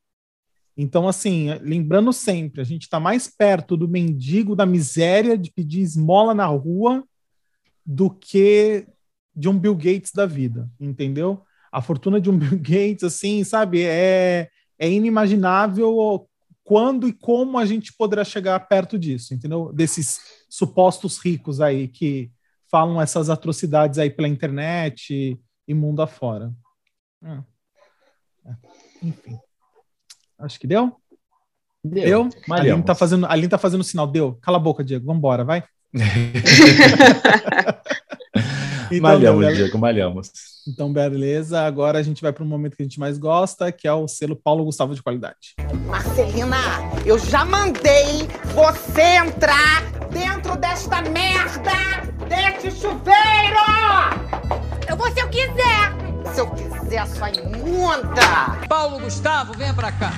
Então, assim, lembrando sempre, a gente está mais perto do mendigo da miséria de pedir esmola na rua do que de um Bill Gates da vida, entendeu? A fortuna de um Bill Gates, assim, sabe, é, é inimaginável quando e como a gente poderá chegar perto disso, entendeu? Desses supostos ricos aí que falam essas atrocidades aí pela internet e, mundo afora. É. É. Enfim. Acho que deu? Deu? deu? A Aline tá fazendo, Aline tá fazendo sinal. Deu. Cala a boca, Diego. Vambora, vai. então, malhamos, Diego, malhamos. Então, beleza. Agora a gente vai para um momento que a gente mais gosta, que é o selo Paulo Gustavo de qualidade. Marcelina, eu já mandei você entrar dentro desta merda, deste chuveiro! Eu vou se eu quiser! Se eu quiser, sua imunda! Paulo Gustavo, venha pra cá.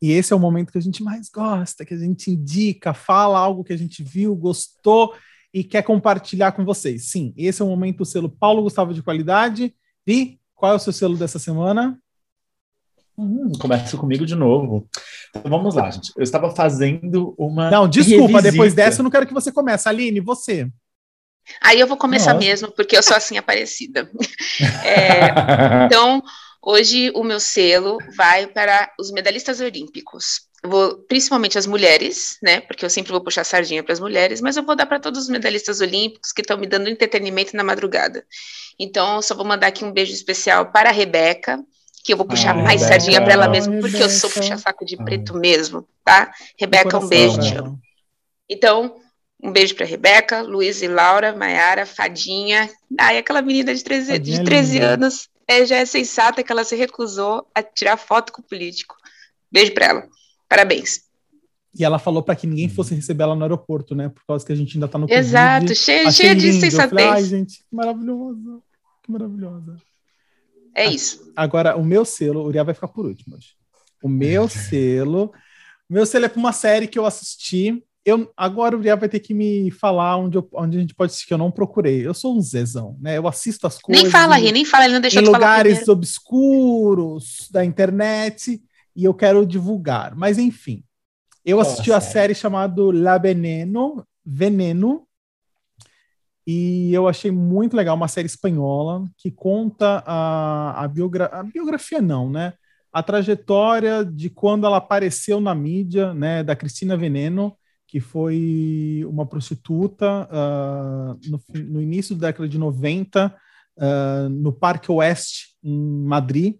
E esse é o momento que a gente mais gosta, que a gente indica, fala algo que a gente viu, gostou e quer compartilhar com vocês. Sim, esse é o momento do selo Paulo Gustavo de qualidade. E qual é o seu selo dessa semana? Hum, começa comigo de novo. Então, vamos lá, gente. Eu estava fazendo uma. Não, desculpa, revisita. depois dessa eu não quero que você comece. Aline, você. Aí eu vou começar Nossa. mesmo, porque eu sou assim aparecida. É, então, hoje o meu selo vai para os medalhistas olímpicos. Vou, principalmente as mulheres, né? Porque eu sempre vou puxar sardinha para as mulheres, mas eu vou dar para todos os medalhistas olímpicos que estão me dando entretenimento na madrugada. Então, eu só vou mandar aqui um beijo especial para a Rebeca, que eu vou puxar ah, mais Rebeca, sardinha para ela mesmo, porque Rebeca. eu sou puxa-saco de preto ah. mesmo, tá? Rebeca, um beijo, te amo. Então, um beijo para Rebeca, Luiz e Laura, Maiara, Fadinha. Ai, aquela menina de 13, de 13 anos é, já é sensata que ela se recusou a tirar foto com o político. Beijo para ela. Parabéns. E ela falou para que ninguém fosse receber ela no aeroporto, né? Por causa que a gente ainda tá no Exato, cheia, cheia de sensatez. Ai, gente, que maravilhosa. Que maravilhosa. É isso. Agora, o meu selo, o Uriah vai ficar por último hoje. O meu selo. O meu selo é para uma série que eu assisti eu, agora o Uriel vai ter que me falar onde, eu, onde a gente pode assistir, que eu não procurei. Eu sou um zezão, né? Eu assisto as coisas. Nem fala, Rê, nem fala, ele não deixou em de lugares obscuros da internet e eu quero divulgar. Mas enfim, eu assisti a série chamada La Veneno, Veneno, e eu achei muito legal, uma série espanhola que conta a, a, biogra a biografia, não, né? A trajetória de quando ela apareceu na mídia, né? Da Cristina Veneno que foi uma prostituta uh, no, no, início da década de 90, uh, ah, no Parque Oeste, em Madrid.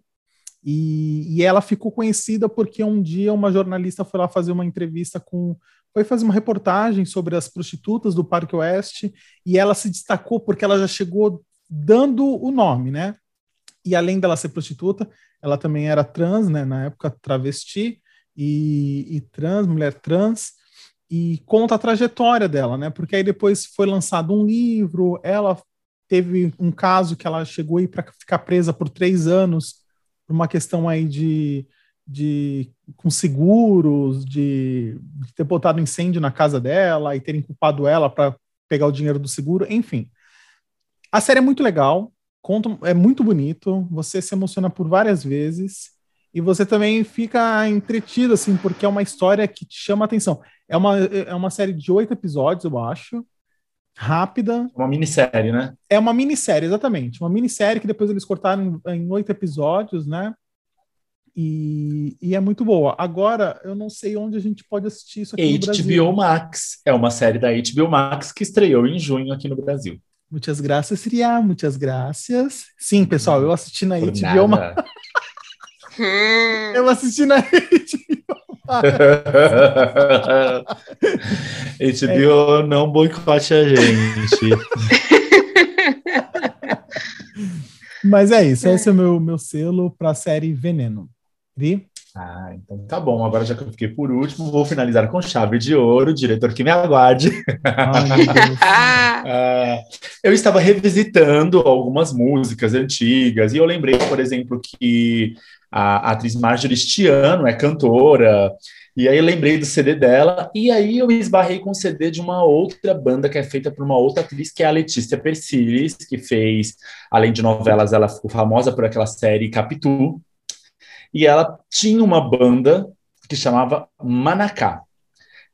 E, e, ela ficou conhecida porque um dia uma jornalista foi lá fazer uma entrevista com. Foi fazer uma reportagem sobre as prostitutas do Parque Oeste e ela se destacou porque ela já chegou dando o nome, né? E além dela ser prostituta, ela também era trans, né? Na época, travesti e, e trans, mulher trans e conta a trajetória dela, né? Porque aí depois foi lançado um livro, ela teve um caso que ela chegou aí para ficar presa por três anos por uma questão aí de, de com seguros, de, de ter botado incêndio na casa dela e terem culpado ela para pegar o dinheiro do seguro, enfim. A série é muito legal, conta, é muito bonito, você se emociona por várias vezes e você também fica entretido, assim, porque é uma história que te chama a atenção. É uma, é uma série de oito episódios, eu acho. Rápida. Uma minissérie, né? É uma minissérie, exatamente. Uma minissérie que depois eles cortaram em oito episódios, né? E, e, é muito boa. Agora, eu não sei onde a gente pode assistir isso aqui HBO no Brasil. HBO Max. É uma série da HBO Max que estreou em junho aqui no Brasil. Muitas graças, Ria. Muitas graças. Sim, pessoal, eu assisti na Por HBO Max. nada. Eu assisti na HBO HBO não boicote a gente. Mas é isso, esse é o meu, meu selo para a série Veneno. Vi? Ah, então tá bom. Agora, já que eu fiquei por último, vou finalizar com chave de ouro, diretor que me aguarde. Ai, Ah, eu estava revisitando algumas músicas antigas e eu lembrei, por exemplo, que a atriz Marjorie Stiano é cantora, e aí lembrei do CD dela, e aí eu esbarrei com o CD de uma outra banda que é feita por uma outra atriz, que é a Letícia Persiles, que fez, além de novelas, ela ficou famosa por aquela série Capitu, e ela tinha uma banda que chamava Manacá.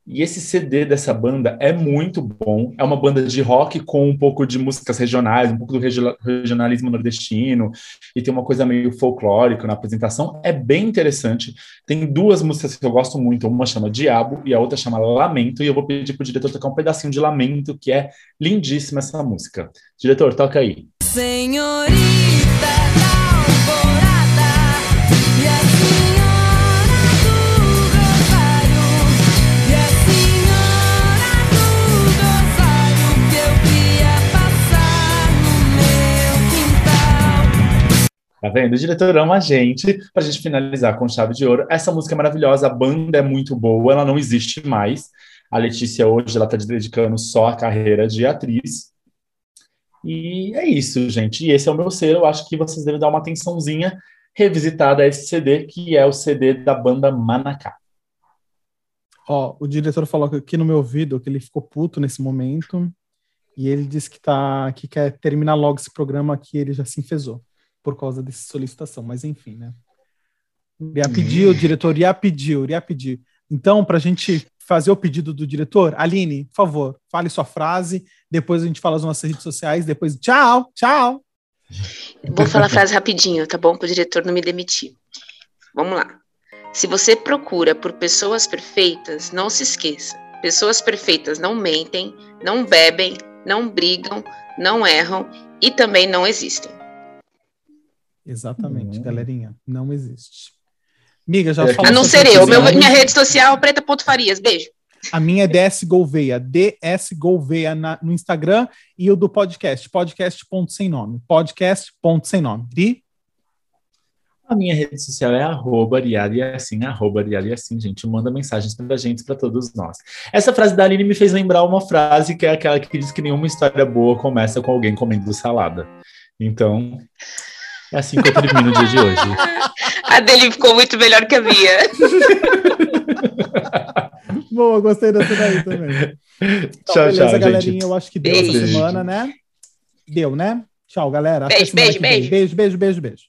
E esse CD dessa banda é muito bom. É uma banda de rock com um pouco de músicas regionais, um pouco do regio- regionalismo nordestino, e tem uma coisa meio folclórica na apresentação. É bem interessante. Tem duas músicas que eu gosto muito. Uma chama Diabo e a outra chama Lamento. E eu vou pedir pro diretor tocar um pedacinho de Lamento, que é lindíssima essa música. Diretor, toca aí. Senhorita Tá vendo? O diretor ama a gente. Pra gente finalizar com chave de ouro. Essa música é maravilhosa, a banda é muito boa, ela não existe mais. A Letícia hoje ela tá dedicando só à carreira de atriz. E é isso, gente. E esse é o meu selo. Eu acho que vocês devem dar uma atençãozinha revisitada a esse CD, que é o CD da banda Manacá. Ó, o diretor falou aqui no meu ouvido que ele ficou puto nesse momento e ele disse que tá que quer terminar logo esse programa que ele já se enfesou por causa dessa solicitação, mas enfim, né? Ia pedir, o diretor ia pedir, ia pedir. Então, para a gente fazer o pedido do diretor, Aline, por favor, fale sua frase, depois a gente fala as nossas redes sociais, depois tchau, tchau. vou falar a frase rapidinho, tá bom? Para o diretor não me demitir. Vamos lá. Se você procura por pessoas perfeitas, não se esqueça. Pessoas perfeitas não mentem, não bebem, não brigam, não erram e também não existem. Exatamente, Hum. galerinha, não existe. Miga, já É, falou A não ser eu. Meu- minha rede social, preta.farias. Beijo. A minha é DS Gouveia, DS Gouveia na- no Instagram e o do podcast, podcast ponto sem nome, podcast ponto sem nome. Ri? A minha rede social é arroba Ariari assim, arroba Ariari assim, gente. Manda mensagens pra gente, pra todos nós. Essa frase da Aline me fez lembrar uma frase que é aquela que diz que nenhuma história boa começa com alguém comendo salada. Então, é assim que eu termino o dia de hoje. A dele ficou muito melhor que a minha. Boa, gostei dessa daí também. Então, tchau, beleza, tchau, galerinha. gente. Eu acho que deu essa Beijo. semana, né? Deu, né? Tchau, galera. Beijo, beijo, beijo. Beijo, beijo, beijo, beijo.